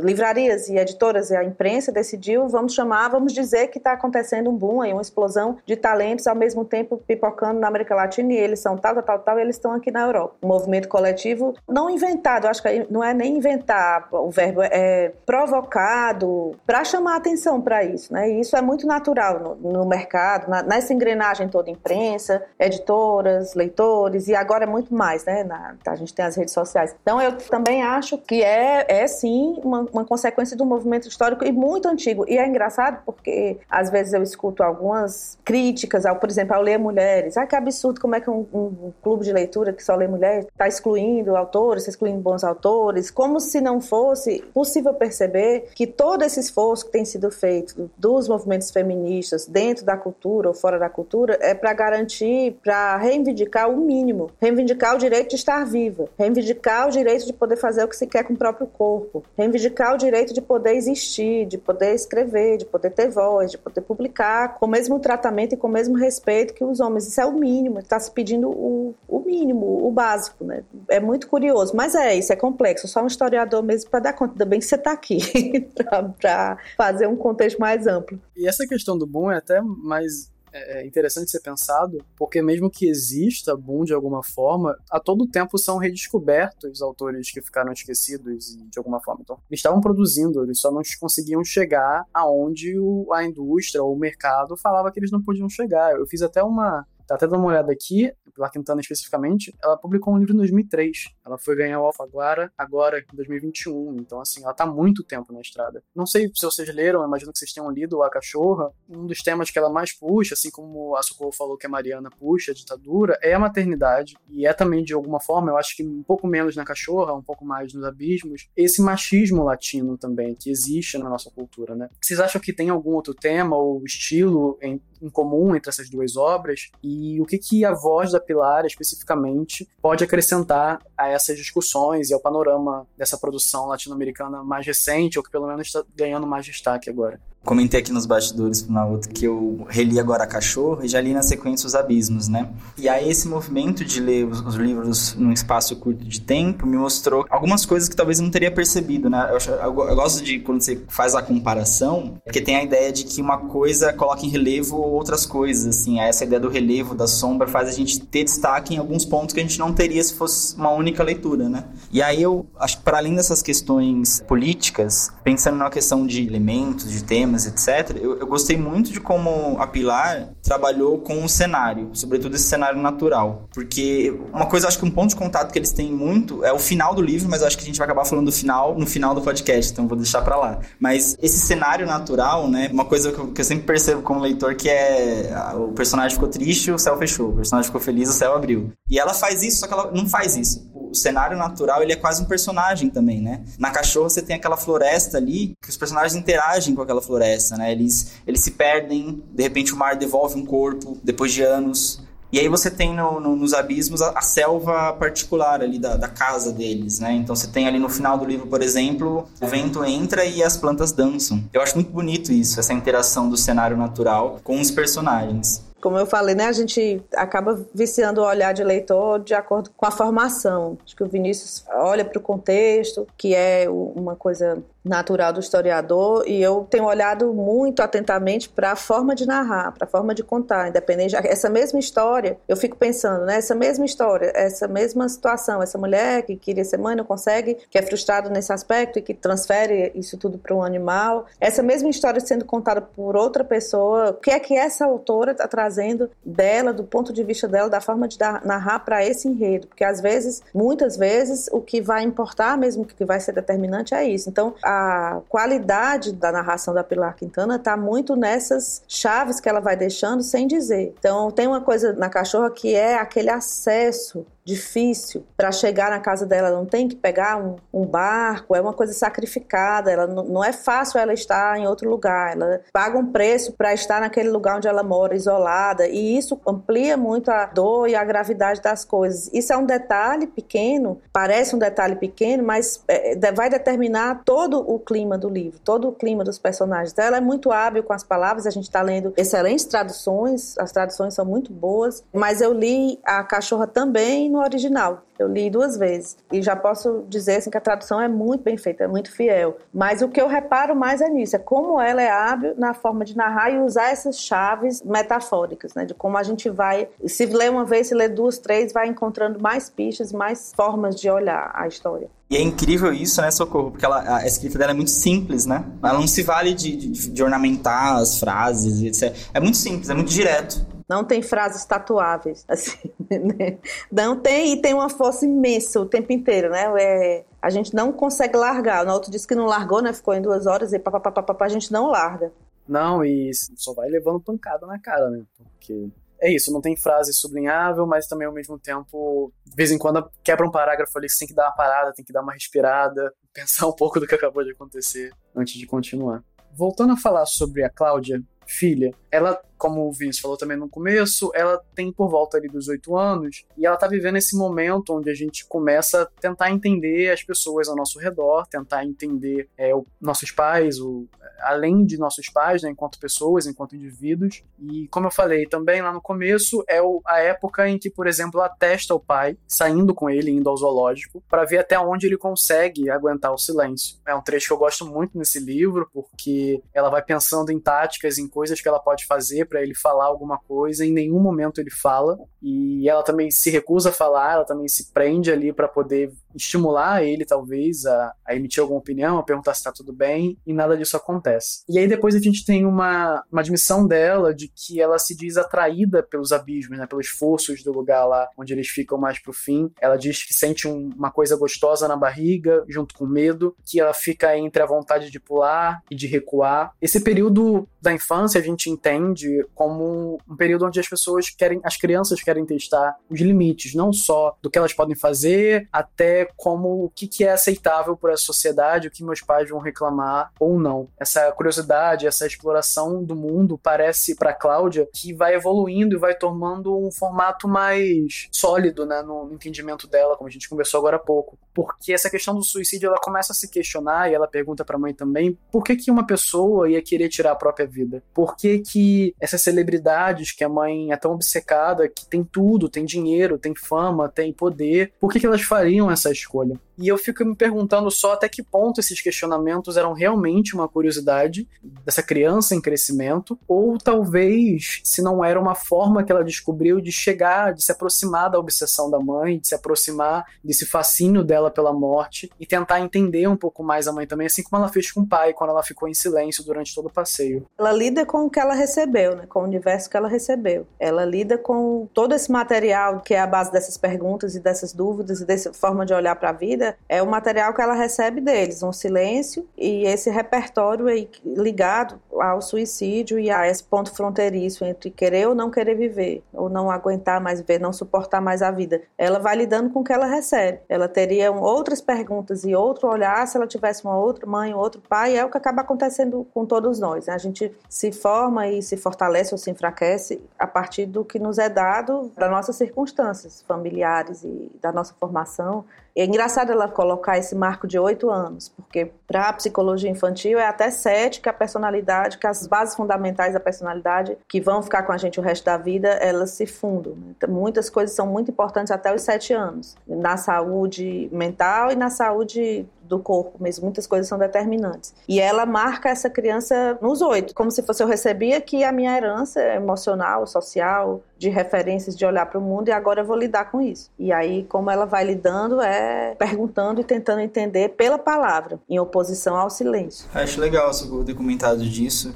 livrarias e editoras e a imprensa decidiu, vamos chamar, vamos dizer que está acontecendo um boom aí, uma explosão de talentos ao mesmo tempo pipocando na América Latina e eles são tal, tal, tal, tal e eles estão aqui na Europa. Um movimento coletivo não inventado, acho que não é nem inventar o verbo, é provocado para chamar atenção para isso, né? E isso é muito natural no, no mercado, na, nessa engrenagem toda, imprensa, editoras, leitores e agora é muito mais, né? Na, a gente tem as redes sociais. Então eu também acho que é, é sim uma, uma, consequência do movimento histórico e muito antigo. E é engraçado porque às vezes eu escuto algumas críticas, ao, por exemplo, ao ler mulheres. Ah, que absurdo, como é que um, um clube de leitura que só lê mulheres está excluindo autores, está excluindo bons autores, como se não fosse possível perceber que todo esse esforço que tem sido feito dos movimentos feministas dentro da cultura ou fora da cultura é para garantir, para reivindicar o mínimo, reivindicar o direito de estar viva, reivindicar o direito de poder fazer o que se quer com o próprio corpo, reivindicar o direito de poder existir, de poder escrever, de poder ter voz, de poder publicar com o mesmo tratamento e com o mesmo respeito que os homens. Isso é o mínimo, está se pedindo o, o mínimo, o básico, né? É muito curioso, mas é isso, é complexo. Só um historiador mesmo para dar conta. Ainda bem que você está aqui para fazer um contexto mais amplo. E essa questão do boom é até mais é, é interessante ser pensado, porque mesmo que exista boom de alguma forma, a todo tempo são redescobertos autores que ficaram esquecidos de alguma forma. Então, eles estavam produzindo, eles só não conseguiam chegar aonde a indústria ou o mercado falava que eles não podiam chegar. Eu fiz até uma Tá até dando uma olhada aqui, pela Quintana especificamente, ela publicou um livro em 2003. Ela foi ganhar o Alfaguara agora, em 2021. Então, assim, ela tá muito tempo na estrada. Não sei se vocês leram, imagino que vocês tenham lido A Cachorra. Um dos temas que ela mais puxa, assim como a Socorro falou que a Mariana puxa, a ditadura, é a maternidade. E é também, de alguma forma, eu acho que um pouco menos na Cachorra, um pouco mais nos Abismos, esse machismo latino também, que existe na nossa cultura, né? Vocês acham que tem algum outro tema ou estilo em, em comum entre essas duas obras? E o que, que a voz da Pilar, especificamente, pode acrescentar a essas discussões e ao panorama dessa produção latino-americana mais recente, ou que pelo menos está ganhando mais destaque agora. Comentei aqui nos bastidores na outra que eu reli agora Cachorro e já li na sequência Os Abismos, né? E aí esse movimento de ler os, os livros num espaço curto de tempo me mostrou algumas coisas que talvez eu não teria percebido, né? Eu, eu, eu, gosto de quando você faz a comparação, porque tem a ideia de que uma coisa coloca em relevo outras coisas, assim. Essa ideia do relevo, da sombra, faz a gente ter destaque em alguns pontos que a gente não teria se fosse uma única leitura, né? E aí eu acho que para além dessas questões políticas, pensando na questão de elementos, de temas, temas, etc., eu, eu, gostei muito de como a Pilar trabalhou com o cenário, sobretudo esse cenário natural. Porque uma coisa, acho que um ponto de contato que eles têm muito é o final do livro, mas acho que a gente vai acabar falando do final no final do podcast, então vou deixar para lá. Mas esse cenário natural, né, uma coisa que eu, que eu sempre percebo como leitor que é o personagem ficou triste, o céu fechou, o personagem ficou feliz, o céu abriu. E ela faz isso, só que ela não faz isso. O cenário natural, ele é quase um personagem também, né? Na cachorra você tem aquela floresta ali, que os personagens interagem com aquela floresta, né? Eles, eles se perdem, de repente o mar devolve um corpo depois de anos. E aí você tem no, no, nos abismos a, a, selva particular ali da, da, casa deles, né? Então você tem ali no final do livro, por exemplo, o vento entra e as plantas dançam. Eu acho muito bonito isso, essa interação do cenário natural com os personagens como eu falei, né, a gente acaba viciando o olhar de leitor de acordo com a formação. Acho que o Vinícius olha para o contexto, que é uma coisa natural do historiador, e eu tenho olhado muito atentamente para a forma de narrar, para a forma de contar, independente essa mesma história, eu fico pensando, né, essa mesma história, essa mesma situação, essa mulher que queria ser mãe não consegue, que é frustrada nesse aspecto e que transfere isso tudo para um animal, essa mesma história sendo contada por outra pessoa, o que é que essa autora está trazendo dela, do ponto de vista dela, da forma de narrar para esse enredo, porque às vezes, muitas vezes, o que vai importar mesmo, o que vai ser determinante é isso. Então, a qualidade da narração da Pilar Quintana está muito nessas chaves que ela vai deixando sem dizer. Então, tem uma coisa na cachorra que é aquele acesso difícil para chegar na casa dela. não tem que pegar um, um barco, é uma coisa sacrificada. Ela não, não, é fácil ela estar em outro lugar. Ela paga um preço para estar naquele lugar onde ela mora, isolada. E isso amplia muito a dor e a gravidade das coisas. Isso é um detalhe pequeno, parece um detalhe pequeno, mas é, vai determinar todo o clima do livro, todo o clima dos personagens. Então, ela é muito hábil com as palavras. A gente está lendo excelentes traduções, as traduções são muito boas. Mas eu li a cachorra também no original. Eu li duas vezes. E já posso dizer assim, que a tradução é muito bem feita, é muito fiel. Mas o que eu reparo mais é nisso, é como ela é hábil na forma de narrar e usar essas chaves metafóricas, né? De como a gente vai, se lê uma vez, se lê duas, três, vai encontrando mais pistas, mais formas de olhar a história. E é incrível isso, né, Socorro? Porque ela, a escrita dela é muito simples, né? Ela não se vale de, de, de ornamentar as frases, etc. É muito simples, é muito direto. Não tem frases tatuáveis, assim, né? Não tem, e tem uma força imensa o tempo inteiro, né? É, a gente não consegue largar. O outro disse que não largou, né? Ficou em duas horas e papapá, a gente não larga. Não, e só vai levando pancada na cara, né? Porque é isso, não tem frase sublinhável, mas também ao mesmo tempo, de vez em quando quebra um parágrafo ali, você tem que dar uma parada, tem que dar uma respirada, pensar um pouco do que acabou de acontecer antes de continuar. Voltando a falar sobre a Cláudia, filha, ela como o Vince falou também no começo, ela tem por volta ali dos oito anos e ela tá vivendo esse momento onde a gente começa a tentar entender as pessoas ao nosso redor, tentar entender é, o, nossos pais, o, além de nossos pais, né, enquanto pessoas, enquanto indivíduos. E como eu falei também lá no começo, é a época em que, por exemplo, ela testa o pai, saindo com ele, indo ao zoológico, para ver até onde ele consegue aguentar o silêncio. É um trecho que eu gosto muito nesse livro, porque ela vai pensando em táticas, em coisas que ela pode fazer para ele falar alguma coisa, em nenhum momento ele fala, e ela também se recusa a falar, ela também se prende ali para poder estimular ele, talvez, a, a, emitir alguma opinião, a perguntar se tá tudo bem, e nada disso acontece. E aí depois a gente tem uma, uma admissão dela de que ela se diz atraída pelos abismos, né, pelos forços do lugar lá onde eles ficam mais pro fim. Ela diz que sente um, uma coisa gostosa na barriga, junto com medo, que ela fica entre a vontade de pular e de recuar. Esse período da infância a gente entende como um período onde as pessoas querem, as crianças querem testar os limites, não só do que elas podem fazer, até como o que, que é aceitável para a sociedade, o que meus pais vão reclamar ou não. Essa curiosidade, essa exploração do mundo parece para Cláudia que vai evoluindo e vai tomando um formato mais sólido, né, no entendimento dela, como a gente conversou agora há pouco. Porque essa questão do suicídio, ela começa a se questionar e ela pergunta para a mãe também, por que que uma pessoa ia querer tirar a própria vida? Por que que essas celebridades que a mãe é tão obcecada, que tem tudo, tem dinheiro, tem fama, tem poder, por que que elas fariam essa escolha? E eu fico me perguntando só até que ponto esses questionamentos eram realmente uma curiosidade dessa criança em crescimento, ou talvez se não era uma forma que ela descobriu de chegar, de se aproximar da obsessão da mãe, de se aproximar desse fascínio dela pela morte e tentar entender um pouco mais a mãe também, assim como ela fez com o pai quando ela ficou em silêncio durante todo o passeio. Ela lida com o que ela recebeu, né, com o universo que ela recebeu. Ela lida com todo esse material que é a base dessas perguntas e dessas dúvidas e dessa forma de olhar para a vida, é o material que ela recebe deles, um silêncio e esse repertório aí ligado ao suicídio e a esse ponto fronteiriço entre querer ou não querer viver, ou não aguentar mais viver, não suportar mais a vida. Ela vai lidando com o que ela recebe. Ela teria outras perguntas e outro olhar se ela tivesse uma outra mãe, outro pai, é o que acaba acontecendo com todos nós. Né? A gente se forma e se fortalece ou se enfraquece a partir do que nos é dado das nossas circunstâncias familiares e da nossa formação é engraçado ela colocar esse marco de oito anos, porque para a psicologia infantil é até sete que a personalidade, que as bases fundamentais da personalidade, que vão ficar com a gente o resto da vida, elas se fundam. Né? Então, muitas coisas são muito importantes até os sete anos, na saúde mental e na saúde do corpo mesmo, muitas coisas são determinantes. E ela marca essa criança nos oito, como se fosse eu recebia que a minha herança emocional, social, de referências de olhar para o mundo e agora eu vou lidar com isso. E aí, como ela vai lidando, é perguntando e tentando entender pela palavra, em oposição ao silêncio. Acho legal você ter comentado disso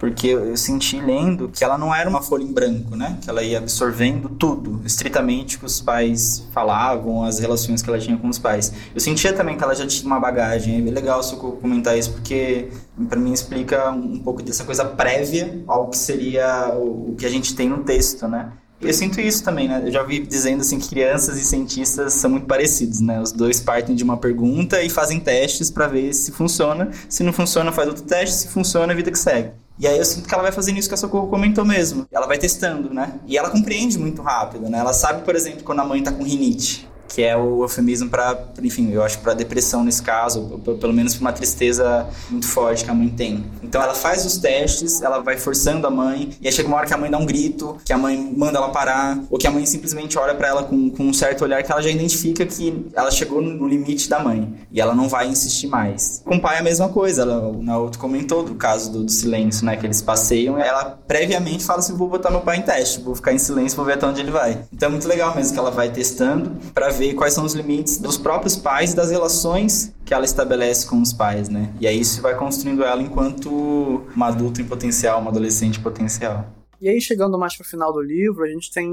porque eu senti lendo que ela não era uma folha em branco, né? Que ela ia absorvendo tudo, estritamente que os pais falavam, as relações que ela tinha com os pais. Eu sentia também que ela já tinha uma bagagem, é legal você comentar isso, porque para mim explica um pouco dessa coisa prévia ao que seria o que a gente tem no texto, né? Eu sinto isso também, né? Eu já ouvi dizendo assim que crianças e cientistas são muito parecidos, né? Os dois partem de uma pergunta e fazem testes para ver se funciona. Se não funciona, faz outro teste. Se funciona, a vida que segue. E aí eu sinto que ela vai fazendo isso que a Socorro comentou mesmo. Ela vai testando, né? E ela compreende muito rápido, né? Ela sabe, por exemplo, quando a mãe tá com rinite que é o eufemismo para, enfim, eu acho para depressão nesse caso, pelo menos para uma tristeza muito forte que a mãe tem. Então ela faz os testes, ela vai forçando a mãe, e aí chega uma hora que a mãe dá um grito, que a mãe manda ela parar, ou que a mãe simplesmente olha para ela com, com um certo olhar que ela já identifica que ela chegou no limite da mãe, e ela não vai insistir mais. Com o pai é a mesma coisa, ela, na outra comentou do caso do, do, silêncio, né, que eles passeiam, ela previamente fala assim, vou botar meu pai em teste, vou ficar em silêncio, vou ver até onde ele vai. Então é muito legal mesmo que ela vai testando para ver quais são os limites dos próprios pais e das relações que ela estabelece com os pais, né? E aí isso vai construindo ela enquanto uma adulta em potencial, uma adolescente em potencial. E aí, chegando mais pro final do livro, a gente tem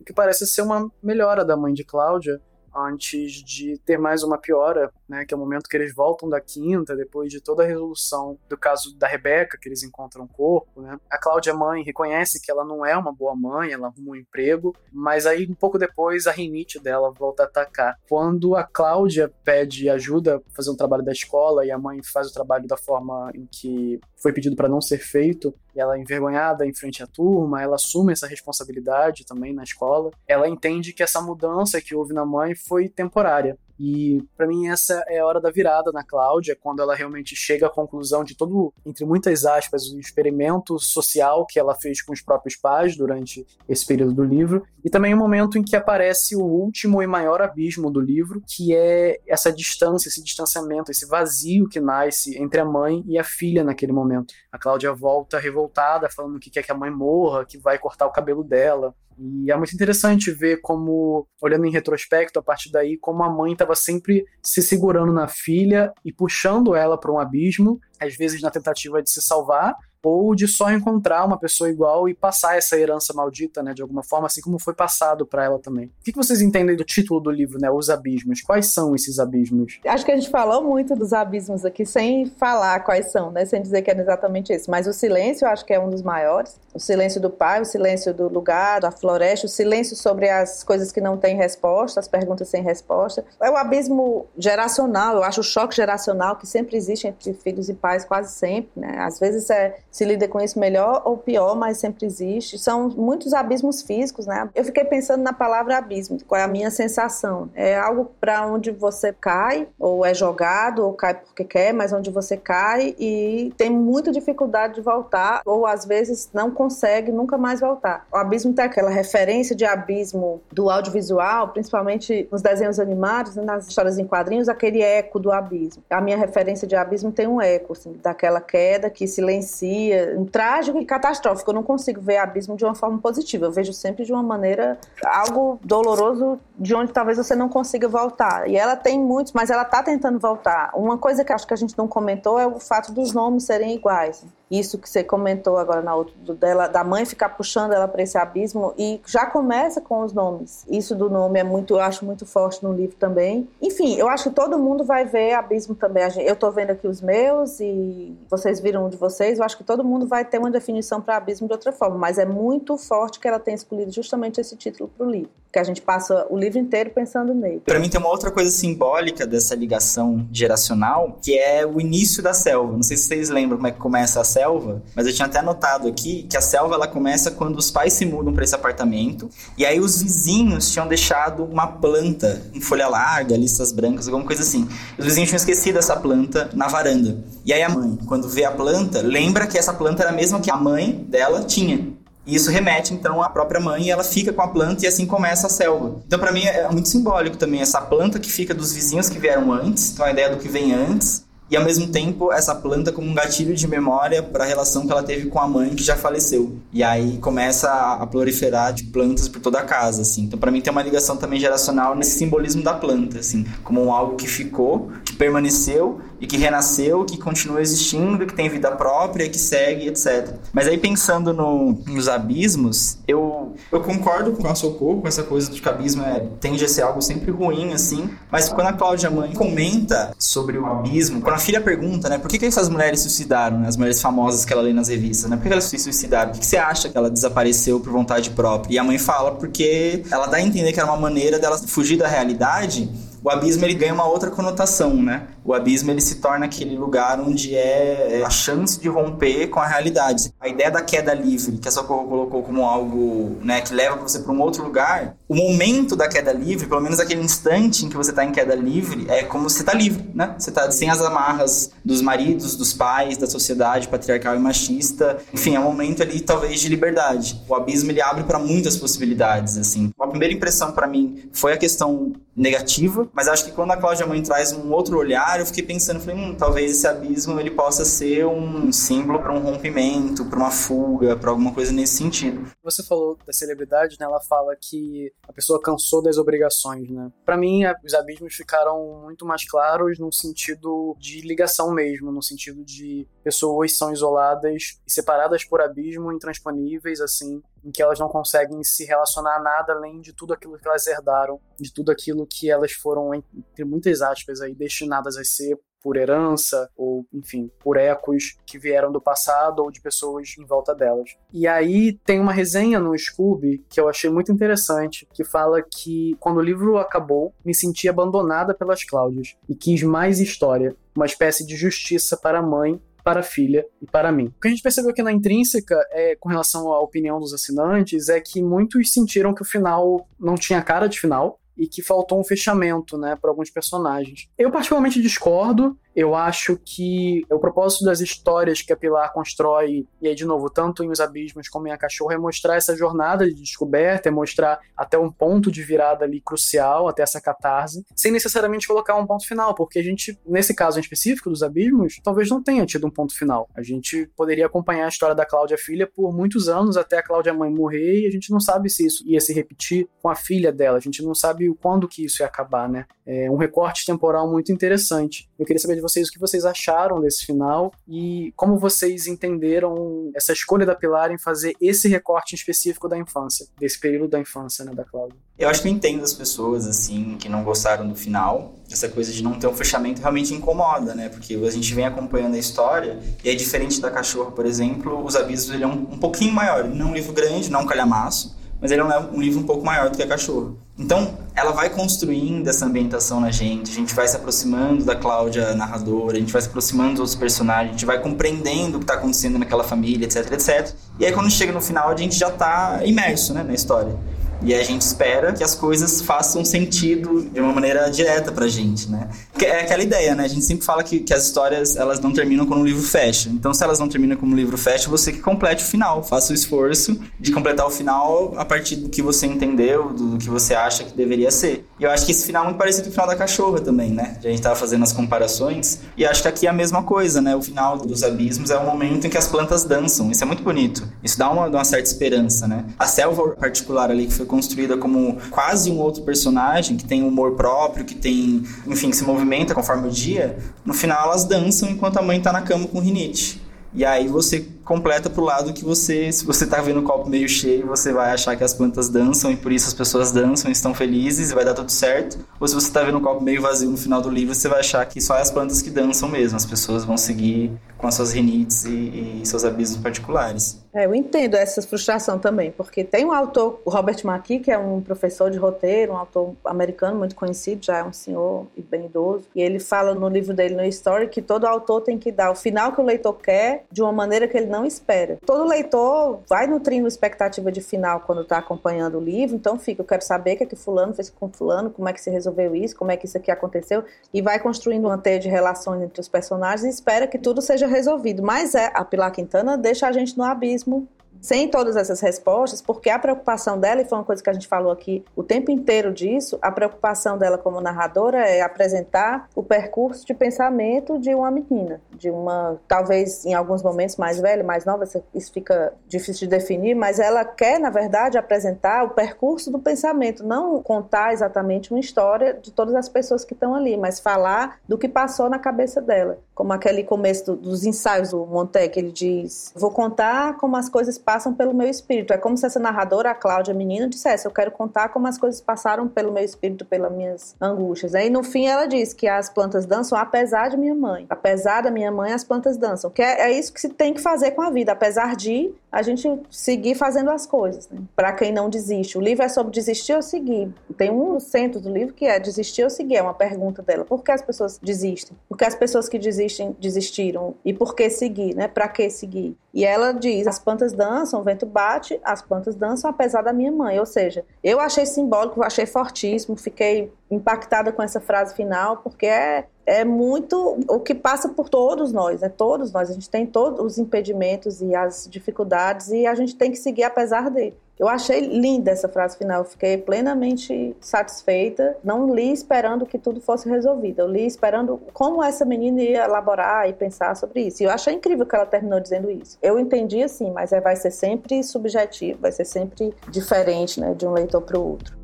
o que parece ser uma melhora da mãe de Cláudia, antes de ter mais uma piora, né, que é o momento que eles voltam da quinta, depois de toda a resolução do caso da Rebeca, que eles encontram o corpo, né. A Cláudia mãe reconhece que ela não é uma boa mãe, ela arruma um emprego, mas aí um pouco depois a rinite dela volta a atacar. Quando a Cláudia pede ajuda para fazer um trabalho da escola e a mãe faz o trabalho da forma em que foi pedido para não ser feito, e ela é envergonhada em frente à turma, ela assume essa responsabilidade também na escola. Ela entende que essa mudança que houve na mãe foi temporária. E para mim essa é a hora da virada na Cláudia, quando ela realmente chega à conclusão de todo, entre muitas aspas, o experimento social que ela fez com os próprios pais durante esse período do livro, e também o momento em que aparece o último e maior abismo do livro, que é essa distância, esse distanciamento, esse vazio que nasce entre a mãe e a filha naquele momento. A Cláudia volta revoltada, falando que quer que a mãe morra, que vai cortar o cabelo dela. E é muito interessante ver como, olhando em retrospecto, a partir daí, como a mãe estava sempre se segurando na filha e puxando ela para um abismo, às vezes na tentativa de se salvar, ou de só encontrar uma pessoa igual e passar essa herança maldita, né, de alguma forma, assim como foi passado para ela também. O que vocês entendem do título do livro, né, Os Abismos? Quais são esses abismos? Acho que a gente falou muito dos abismos aqui sem falar quais são, né, sem dizer que é exatamente isso, mas o silêncio eu acho que é um dos maiores. O silêncio do pai, o silêncio do lugar, da floresta, o silêncio sobre as coisas que não têm resposta, as perguntas sem resposta. É o abismo geracional, eu acho o choque geracional que sempre existe entre filhos e pais, quase sempre, né? Às vezes é se lida com isso melhor ou pior, mas sempre existe. São muitos abismos físicos, né? Eu fiquei pensando na palavra abismo, qual é a minha sensação? É algo para onde você cai, ou é jogado, ou cai porque quer, mas onde você cai e tem muita dificuldade de voltar, ou às vezes não consegue nunca mais voltar. O abismo tem aquela referência de abismo do audiovisual, principalmente nos desenhos animados, nas histórias em quadrinhos, aquele eco do abismo. A minha referência de abismo tem um eco, assim, daquela queda que silencia, um trágico e catastrófico. Eu não consigo ver abismo de uma forma positiva. Eu vejo sempre de uma maneira algo doloroso, de onde talvez você não consiga voltar. E ela tem muitos, mas ela está tentando voltar. Uma coisa que acho que a gente não comentou é o fato dos nomes serem iguais isso que você comentou agora na outra, dela, da mãe ficar puxando ela para esse abismo e já começa com os nomes. Isso do nome é muito, eu acho muito forte no livro também. Enfim, eu acho que todo mundo vai ver abismo também. Eu estou vendo aqui os meus e vocês viram um de vocês. Eu acho que todo mundo vai ter uma definição para abismo de outra forma, mas é muito forte que ela tenha escolhido justamente esse título para o livro, que a gente passa o livro inteiro pensando nele. Para mim tem uma outra coisa simbólica dessa ligação geracional, que é o início da selva. Não sei se vocês lembram como é que começa a selva selva, mas eu tinha até anotado aqui que a selva ela começa quando os pais se mudam para esse apartamento e aí os vizinhos tinham deixado uma planta em folha larga, listas brancas, alguma coisa assim. Os vizinhos tinham esquecido essa planta na varanda. E aí a mãe, quando vê a planta, lembra que essa planta era a mesma que a mãe dela tinha. E isso remete então à própria mãe e ela fica com a planta e assim começa a selva. Então para mim é muito simbólico também essa planta que fica dos vizinhos que vieram antes, então a ideia do que vem antes e ao mesmo tempo essa planta como um gatilho de memória para a relação que ela teve com a mãe que já faleceu. E aí começa a proliferar de plantas por toda a casa, assim. Então para mim tem uma ligação também geracional nesse simbolismo da planta, assim, como algo que ficou, que permaneceu e que renasceu, que continua existindo, que tem vida própria, que segue, etc. Mas aí pensando no, nos abismos, eu, eu concordo com a Socorro, com essa coisa de que abismo é, tende a ser algo sempre ruim, assim, mas quando a Cláudia Mãe comenta sobre o abismo, quando a filha pergunta, né, por que, que essas mulheres se suicidaram, né, as mulheres famosas que ela lê nas revistas, né, por que elas se suicidaram? Por que, você acha que ela desapareceu por vontade própria? E a mãe fala porque ela dá a entender que era uma maneira dela fugir da realidade o abismo ele ganha uma outra conotação, né? O abismo ele se torna aquele lugar onde é, é a chance de romper com a realidade. A ideia da queda livre, que a Socorro colocou como algo né, que leva você para um outro lugar, o momento da queda livre, pelo menos aquele instante em que você está em queda livre, é como você está livre, né? Você está sem as amarras dos maridos, dos pais, da sociedade patriarcal e machista. Enfim, é um momento ali talvez de liberdade. O abismo ele abre para muitas possibilidades, assim. A primeira impressão para mim foi a questão negativa, mas acho que quando a Cláudia Mãe traz um outro olhar, eu fiquei pensando, falei, hum, talvez esse abismo ele possa ser um símbolo para um rompimento, para uma fuga, para alguma coisa nesse sentido. Você falou da celebridade, né? Ela fala que a pessoa cansou das obrigações, né? Para mim, os abismos ficaram muito mais claros no sentido de ligação mesmo, no sentido de pessoas são isoladas e separadas por abismo, intransponíveis, assim, em que elas não conseguem se relacionar a nada além de tudo aquilo que elas herdaram, de tudo aquilo que elas foram, entre muitas aspas, aí, destinadas a ser por herança ou, enfim, por ecos que vieram do passado ou de pessoas em volta delas. E aí tem uma resenha no Scooby que eu achei muito interessante, que fala que quando o livro acabou, me senti abandonada pelas Cláudias e quis mais história, uma espécie de justiça para a mãe para a filha e para mim. O que a gente percebeu aqui na intrínseca, é, com relação à opinião dos assinantes, é que muitos sentiram que o final não tinha cara de final e que faltou um fechamento, né, para alguns personagens. Eu particularmente discordo. Eu acho que o propósito das histórias que a Pilar constrói, e aí, de novo, tanto em Os Abismos como em A Cachorra, é mostrar essa jornada de descoberta, é mostrar até um ponto de virada ali crucial, até essa catarse, sem necessariamente colocar um ponto final, porque a gente, nesse caso em específico dos Abismos, talvez não tenha tido um ponto final. A gente poderia acompanhar a história da Cláudia Filha por muitos anos, até a Cláudia Mãe morrer, e a gente não sabe se isso ia se repetir com a filha dela, a gente não sabe quando que isso ia acabar, né? É um recorte temporal muito interessante. Eu queria saber de vocês o que vocês acharam desse final e como vocês entenderam essa escolha da Pilar em fazer esse recorte específico da infância, desse período da infância, né, da Cláudia. Eu acho que eu entendo as pessoas, assim, que não gostaram do final. Essa coisa de não ter um fechamento realmente incomoda, né? Porque a gente vem acompanhando a história e é diferente da Cachorra, por exemplo, Os Abismos ele é um, um pouquinho maior. Não é um livro grande, não é um calhamaço, mas ele é um livro um pouco maior do que a Cachorra. Então, ela vai construindo essa ambientação na gente, a gente vai se aproximando da Cláudia narradora, a gente vai se aproximando dos outros personagens, a gente vai compreendendo o que está acontecendo naquela família, etc, etc. E aí, quando chega no final, a gente já está imerso né, na história. E a gente espera que as coisas façam sentido de uma maneira direta pra gente, né? É aquela ideia, né? A gente sempre fala que, que as histórias, elas não terminam quando o livro fecha. Então, se elas não terminam como o livro fecha, você que complete o final. Faça o esforço de completar o final a partir do que você entendeu, do que você acha que deveria ser. E eu acho que esse final é muito parecido com o final da cachorra também, né? A gente tava fazendo as comparações. E acho que aqui é a mesma coisa, né? O final dos abismos é o momento em que as plantas dançam. Isso é muito bonito. Isso dá uma, uma certa esperança, né? A selva particular ali que foi construída como quase um outro personagem, que tem humor próprio, que tem, enfim, que se movimenta conforme o dia, no final elas dançam enquanto a mãe tá na cama com rinite. E aí você completa pro lado que você, se você tá vendo o copo meio cheio, você vai achar que as plantas dançam e por isso as pessoas dançam e estão felizes e vai dar tudo certo. Ou se você tá vendo o copo meio vazio no final do livro, você vai achar que só é as plantas que dançam mesmo, as pessoas vão seguir com as suas rinites e, e seus abismos particulares. É, eu entendo essa frustração também, porque tem um autor, o Robert McKee, que é um professor de roteiro, um autor americano muito conhecido, já é um senhor e bem idoso, e ele fala no livro dele, no Story, que todo autor tem que dar o final que o leitor quer de uma maneira que ele não espera. Todo leitor vai nutrindo expectativa de final quando está acompanhando o livro, então fica, eu quero saber o que é que fulano fez com fulano, como é que se resolveu isso, como é que isso aqui aconteceu, e vai construindo uma teia de relações entre os personagens e espera que tudo seja resolvido. Mas é, a Pilar Quintana deixa a gente no abismo sem todas essas respostas, porque a preocupação dela, e foi uma coisa que a gente falou aqui o tempo inteiro disso, a preocupação dela como narradora é apresentar o percurso de pensamento de uma menina, de uma, talvez em alguns momentos mais velha, mais nova, isso fica difícil de definir, mas ela quer, na verdade, apresentar o percurso do pensamento, não contar exatamente uma história de todas as pessoas que estão ali, mas falar do que passou na cabeça dela. Como aquele começo do, dos ensaios do Montec, ele diz: Vou contar como as coisas passam pelo meu espírito. É como se essa narradora, a Cláudia Menina, dissesse: Eu quero contar como as coisas passaram pelo meu espírito, pelas minhas angústias. Aí no fim ela diz que as plantas dançam apesar de minha mãe. Apesar da minha mãe, as plantas dançam. Que é, é isso que se tem que fazer com a vida. Apesar de a gente seguir fazendo as coisas. Né? Para quem não desiste. O livro é sobre desistir ou seguir. Tem um centro do livro que é desistir ou seguir. É uma pergunta dela. Por que as pessoas desistem? Por que as pessoas que desistem desistiram? E por que seguir? Né? Para que seguir? E ela diz: as plantas dançam, o vento bate, as plantas dançam apesar da minha mãe. Ou seja, eu achei simbólico, achei fortíssimo, fiquei impactada com essa frase final, porque é, é muito o que passa por todos nós, né? Todos nós. A gente tem todos os impedimentos e as dificuldades e a gente tem que seguir apesar dele. Eu achei linda essa frase final, fiquei plenamente satisfeita. Não li esperando que tudo fosse resolvido, eu li esperando como essa menina ia elaborar e pensar sobre isso. E eu achei incrível que ela terminou dizendo isso. Eu entendi assim, mas é, vai ser sempre subjetivo, vai ser sempre diferente né, de um leitor para o outro.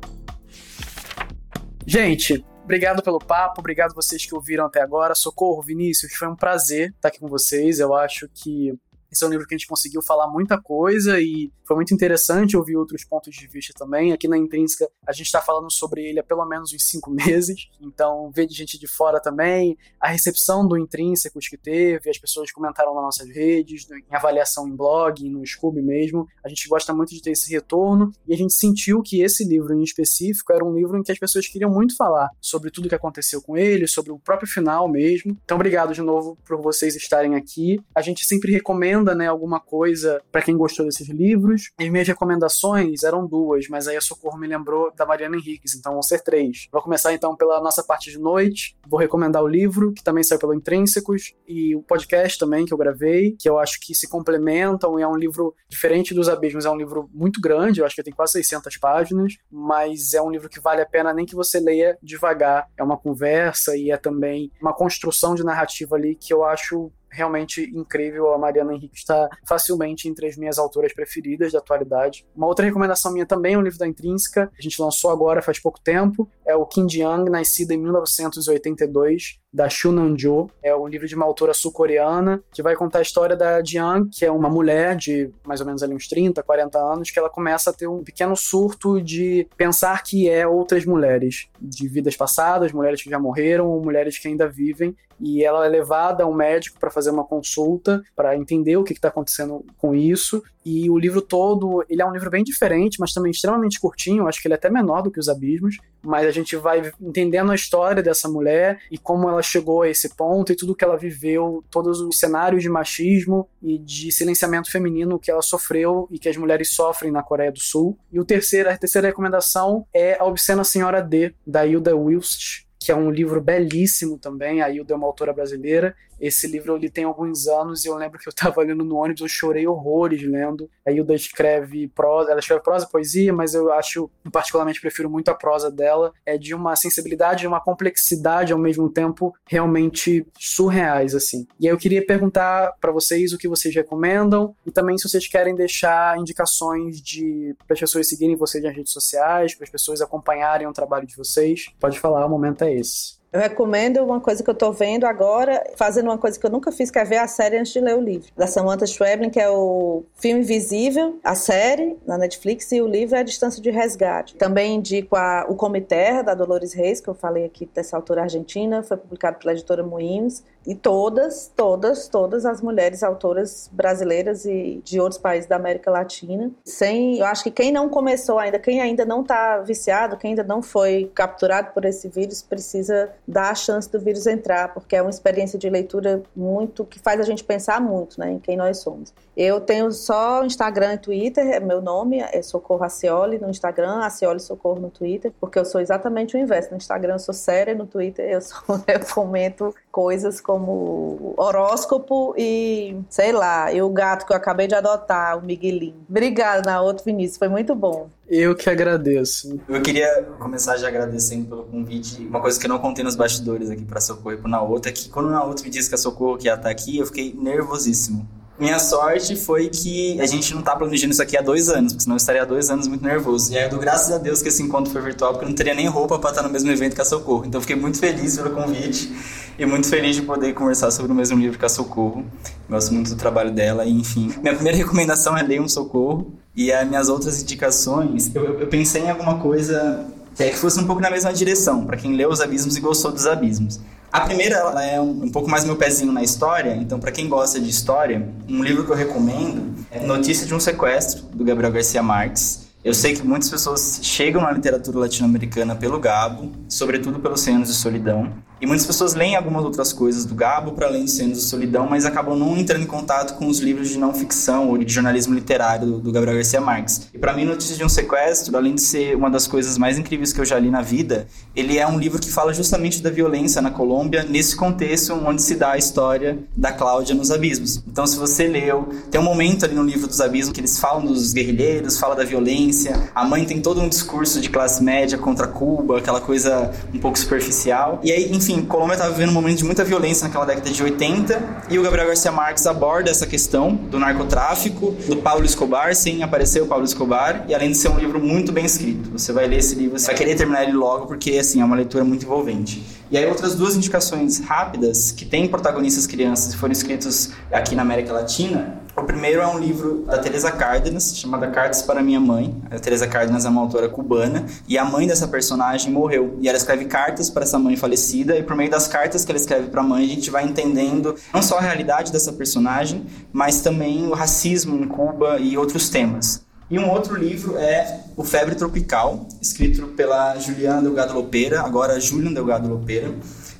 Gente, obrigado pelo papo, obrigado vocês que ouviram até agora. Socorro, Vinícius, foi um prazer estar aqui com vocês. Eu acho que esse é um livro que a gente conseguiu falar muita coisa e foi muito interessante ouvir outros pontos de vista também. Aqui na Intrínseca, a gente está falando sobre ele há pelo menos uns cinco meses, então ver de gente de fora também, a recepção do Intrínsecos que teve, as pessoas comentaram nas nossas redes, em avaliação em blog, no Scoob mesmo. A gente gosta muito de ter esse retorno e a gente sentiu que esse livro em específico era um livro em que as pessoas queriam muito falar sobre tudo que aconteceu com ele, sobre o próprio final mesmo. Então, obrigado de novo por vocês estarem aqui. A gente sempre recomenda né, alguma coisa para quem gostou desses livros. As minhas recomendações eram duas, mas aí a Socorro me lembrou da Mariana Henriques, então vão ser três. Vou começar então pela nossa parte de noite. Vou recomendar o livro, que também saiu pelo Intrínsecos, e o podcast também, que eu gravei, que eu acho que se complementam e é um livro diferente dos Abismos. É um livro muito grande, eu acho que tem quase 600 páginas, mas é um livro que vale a pena nem que você leia devagar. É uma conversa e é também uma construção de narrativa ali que eu acho realmente incrível. A Mariana Henrique está facilmente entre as minhas autoras preferidas da atualidade. Uma outra recomendação minha também é um livro da Intrínseca, a gente lançou agora faz pouco tempo, é o Kim Ji-young, nascida em 1982, da Shunanjo. É um livro de uma autora sul-coreana que vai contar a história da Jiang, que é uma mulher de mais ou menos ali uns 30, 40 anos, que ela começa a ter um pequeno surto de pensar que é outras mulheres, de vidas passadas, mulheres que já morreram ou mulheres que ainda vivem, e ela é levada a um médico para fazer uma consulta, para entender o que está acontecendo com isso, E o livro todo, ele é um livro bem diferente, mas também extremamente curtinho. Acho que ele é até menor do que Os Abismos. Mas a gente vai entendendo a história dessa mulher e como ela chegou a esse ponto e tudo que ela viveu, todos os cenários de machismo e de silenciamento feminino que ela sofreu e que as mulheres sofrem na Coreia do Sul. E o terceiro, a terceira recomendação é A Obscena Senhora D, da Hilda Wilst, que é um livro belíssimo também. A Hilda é uma autora brasileira esse livro eu li tem alguns anos e eu lembro que eu estava lendo no ônibus, eu chorei horrores lendo. A Hilda escreve prosa, ela escreve prosa poesia, mas eu acho, particularmente prefiro muito a prosa dela. É de uma sensibilidade e uma complexidade ao mesmo tempo realmente surreais, assim. E aí eu queria perguntar para vocês o que vocês recomendam e também se vocês querem deixar indicações de para as pessoas seguirem vocês nas redes sociais, para as pessoas acompanharem o trabalho de vocês. Pode falar, o momento é esse. Eu recomendo uma coisa que eu tô vendo agora, fazendo uma coisa que eu nunca fiz, que é ver a série antes de ler o livro. Da Samantha Schweblin, que é o Filme Invisível, a série na Netflix, e o livro é A Distância de Resgate. Também indico a, o Come Terra, da Dolores Reis, que eu falei aqui dessa autora argentina, foi publicado pela editora Moinhos e todas, todas, todas as mulheres autoras brasileiras e de outros países da América Latina. Sem, eu acho que quem não começou ainda, quem ainda não está viciado, quem ainda não foi capturado por esse vírus, precisa dar a chance do vírus entrar, porque é uma experiência de leitura muito que faz a gente pensar muito, né, em quem nós somos. Eu tenho só Instagram e Twitter, é meu nome é Socorro Acioli no Instagram, Acioli Socorro no Twitter, porque eu sou exatamente o inverso. No Instagram eu sou séria, no Twitter eu, sou, eu comento coisas como horóscopo e, sei lá, e o gato que eu acabei de adotar, o Miguelinho. Obrigada, na outro Vinícius, foi muito bom. Eu que agradeço. Eu queria começar já agradecendo pelo convite. Uma coisa que eu não contei nos bastidores aqui para Socorro e pro Naoto é que quando o Naoto me disse que a Socorro que ia estar aqui, eu fiquei nervosíssimo. Minha sorte foi que a gente não tá planejando isso aqui há dois anos, porque senão eu estaria há dois anos muito nervoso. E aí eu dou graças a Deus que esse encontro foi virtual, porque eu não teria nem roupa para estar no mesmo evento que a Socorro. Então fiquei muito feliz pelo convite e muito feliz de poder conversar sobre o mesmo livro que a Socorro. Gosto muito do trabalho dela e, enfim. Minha primeira recomendação é ler um Socorro. E as minhas outras indicações, eu, eu pensei em alguma coisa é que fosse um pouco na mesma direção, para quem leu Os Abismos e gostou dos Abismos. A primeira ela é um, um pouco mais meu pezinho na história, então para quem gosta de história, um livro que eu recomendo é Notícia de um Sequestro, do Gabriel Garcia Marques. Eu sei que muitas pessoas chegam na literatura latino-americana pelo Gabo, sobretudo pelos Cem de Solidão. E muitas pessoas leem algumas outras coisas do Gabo para além de Cenas de Solidão, mas acabam não entrando em contato com os livros de não ficção ou de jornalismo literário do, Gabriel Garcia Marques. E para mim, Notícias de um Sequestro, além de ser uma das coisas mais incríveis que eu já li na vida, ele é um livro que fala justamente da violência na Colômbia, nesse contexto onde se dá a história da Cláudia nos abismos. Então, se você leu, tem um momento ali no livro dos abismos que eles falam dos guerrilheiros, fala da violência, a mãe tem todo um discurso de classe média contra Cuba, aquela coisa um pouco superficial. E aí, enfim, enfim, Colômbia estava vivendo um momento de muita violência naquela década de 80 e o Gabriel Garcia Marques aborda essa questão do narcotráfico, do Paulo Escobar, sim, apareceu o Paulo Escobar, e além de ser um livro muito bem escrito. Você vai ler esse livro, você vai querer terminar ele logo porque, assim, é uma leitura muito envolvente. E aí outras duas indicações rápidas que têm protagonistas crianças e foram escritos aqui na América Latina o primeiro é um livro da Teresa Cárdenas, chamada Cartas para Minha Mãe. A Teresa Cárdenas é uma autora cubana e a mãe dessa personagem morreu. E ela escreve cartas para essa mãe falecida e por meio das cartas que ela escreve para a mãe, a gente vai entendendo não só a realidade dessa personagem, mas também o racismo em Cuba e outros temas. E um outro livro é O Febre Tropical, escrito pela Juliana Delgado Lopeira, agora Julian Delgado Lopeira.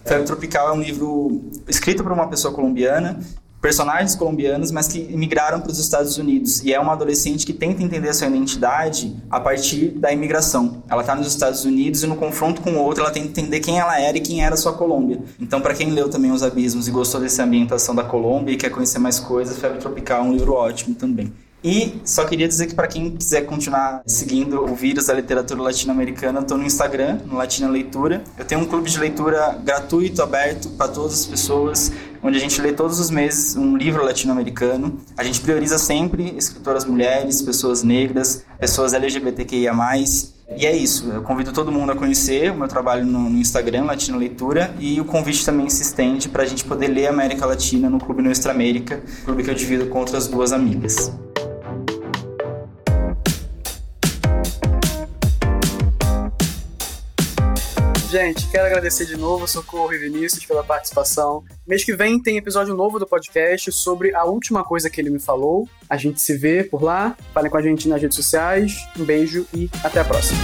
Febre Tropical é um livro escrito por uma pessoa colombiana personagens colombianos, mas que migraram para os Estados Unidos. E é uma adolescente que tenta entender sua identidade a partir da imigração. Ela está nos Estados Unidos e no confronto com o outro, ela tenta entender quem ela era e quem era sua Colômbia. Então, para quem leu também Os Abismos e gostou dessa ambientação da Colômbia e quer conhecer mais coisas, Febre Tropical é um livro ótimo também. E só queria dizer que para quem quiser continuar seguindo o vírus da literatura latino-americana, estou no Instagram, no Latina Leitura. Eu tenho um clube de leitura gratuito, aberto para todas as pessoas, onde a gente lê todos os meses um livro latino-americano. A gente prioriza sempre escritoras mulheres, pessoas negras, pessoas LGBTQIA+. E é isso, eu convido todo mundo a conhecer o meu trabalho no, no Instagram, Latino Leitura, e o convite também se estende para a gente poder ler América Latina no Clube Nuestra América, clube que eu divido com outras duas amigas. Gente, quero agradecer de novo Socorro e Vinícius pela participação. Mês que vem tem episódio novo do podcast sobre a última coisa que ele me falou. A gente se vê por lá. Falem com a gente nas redes sociais. Um beijo e até a próxima.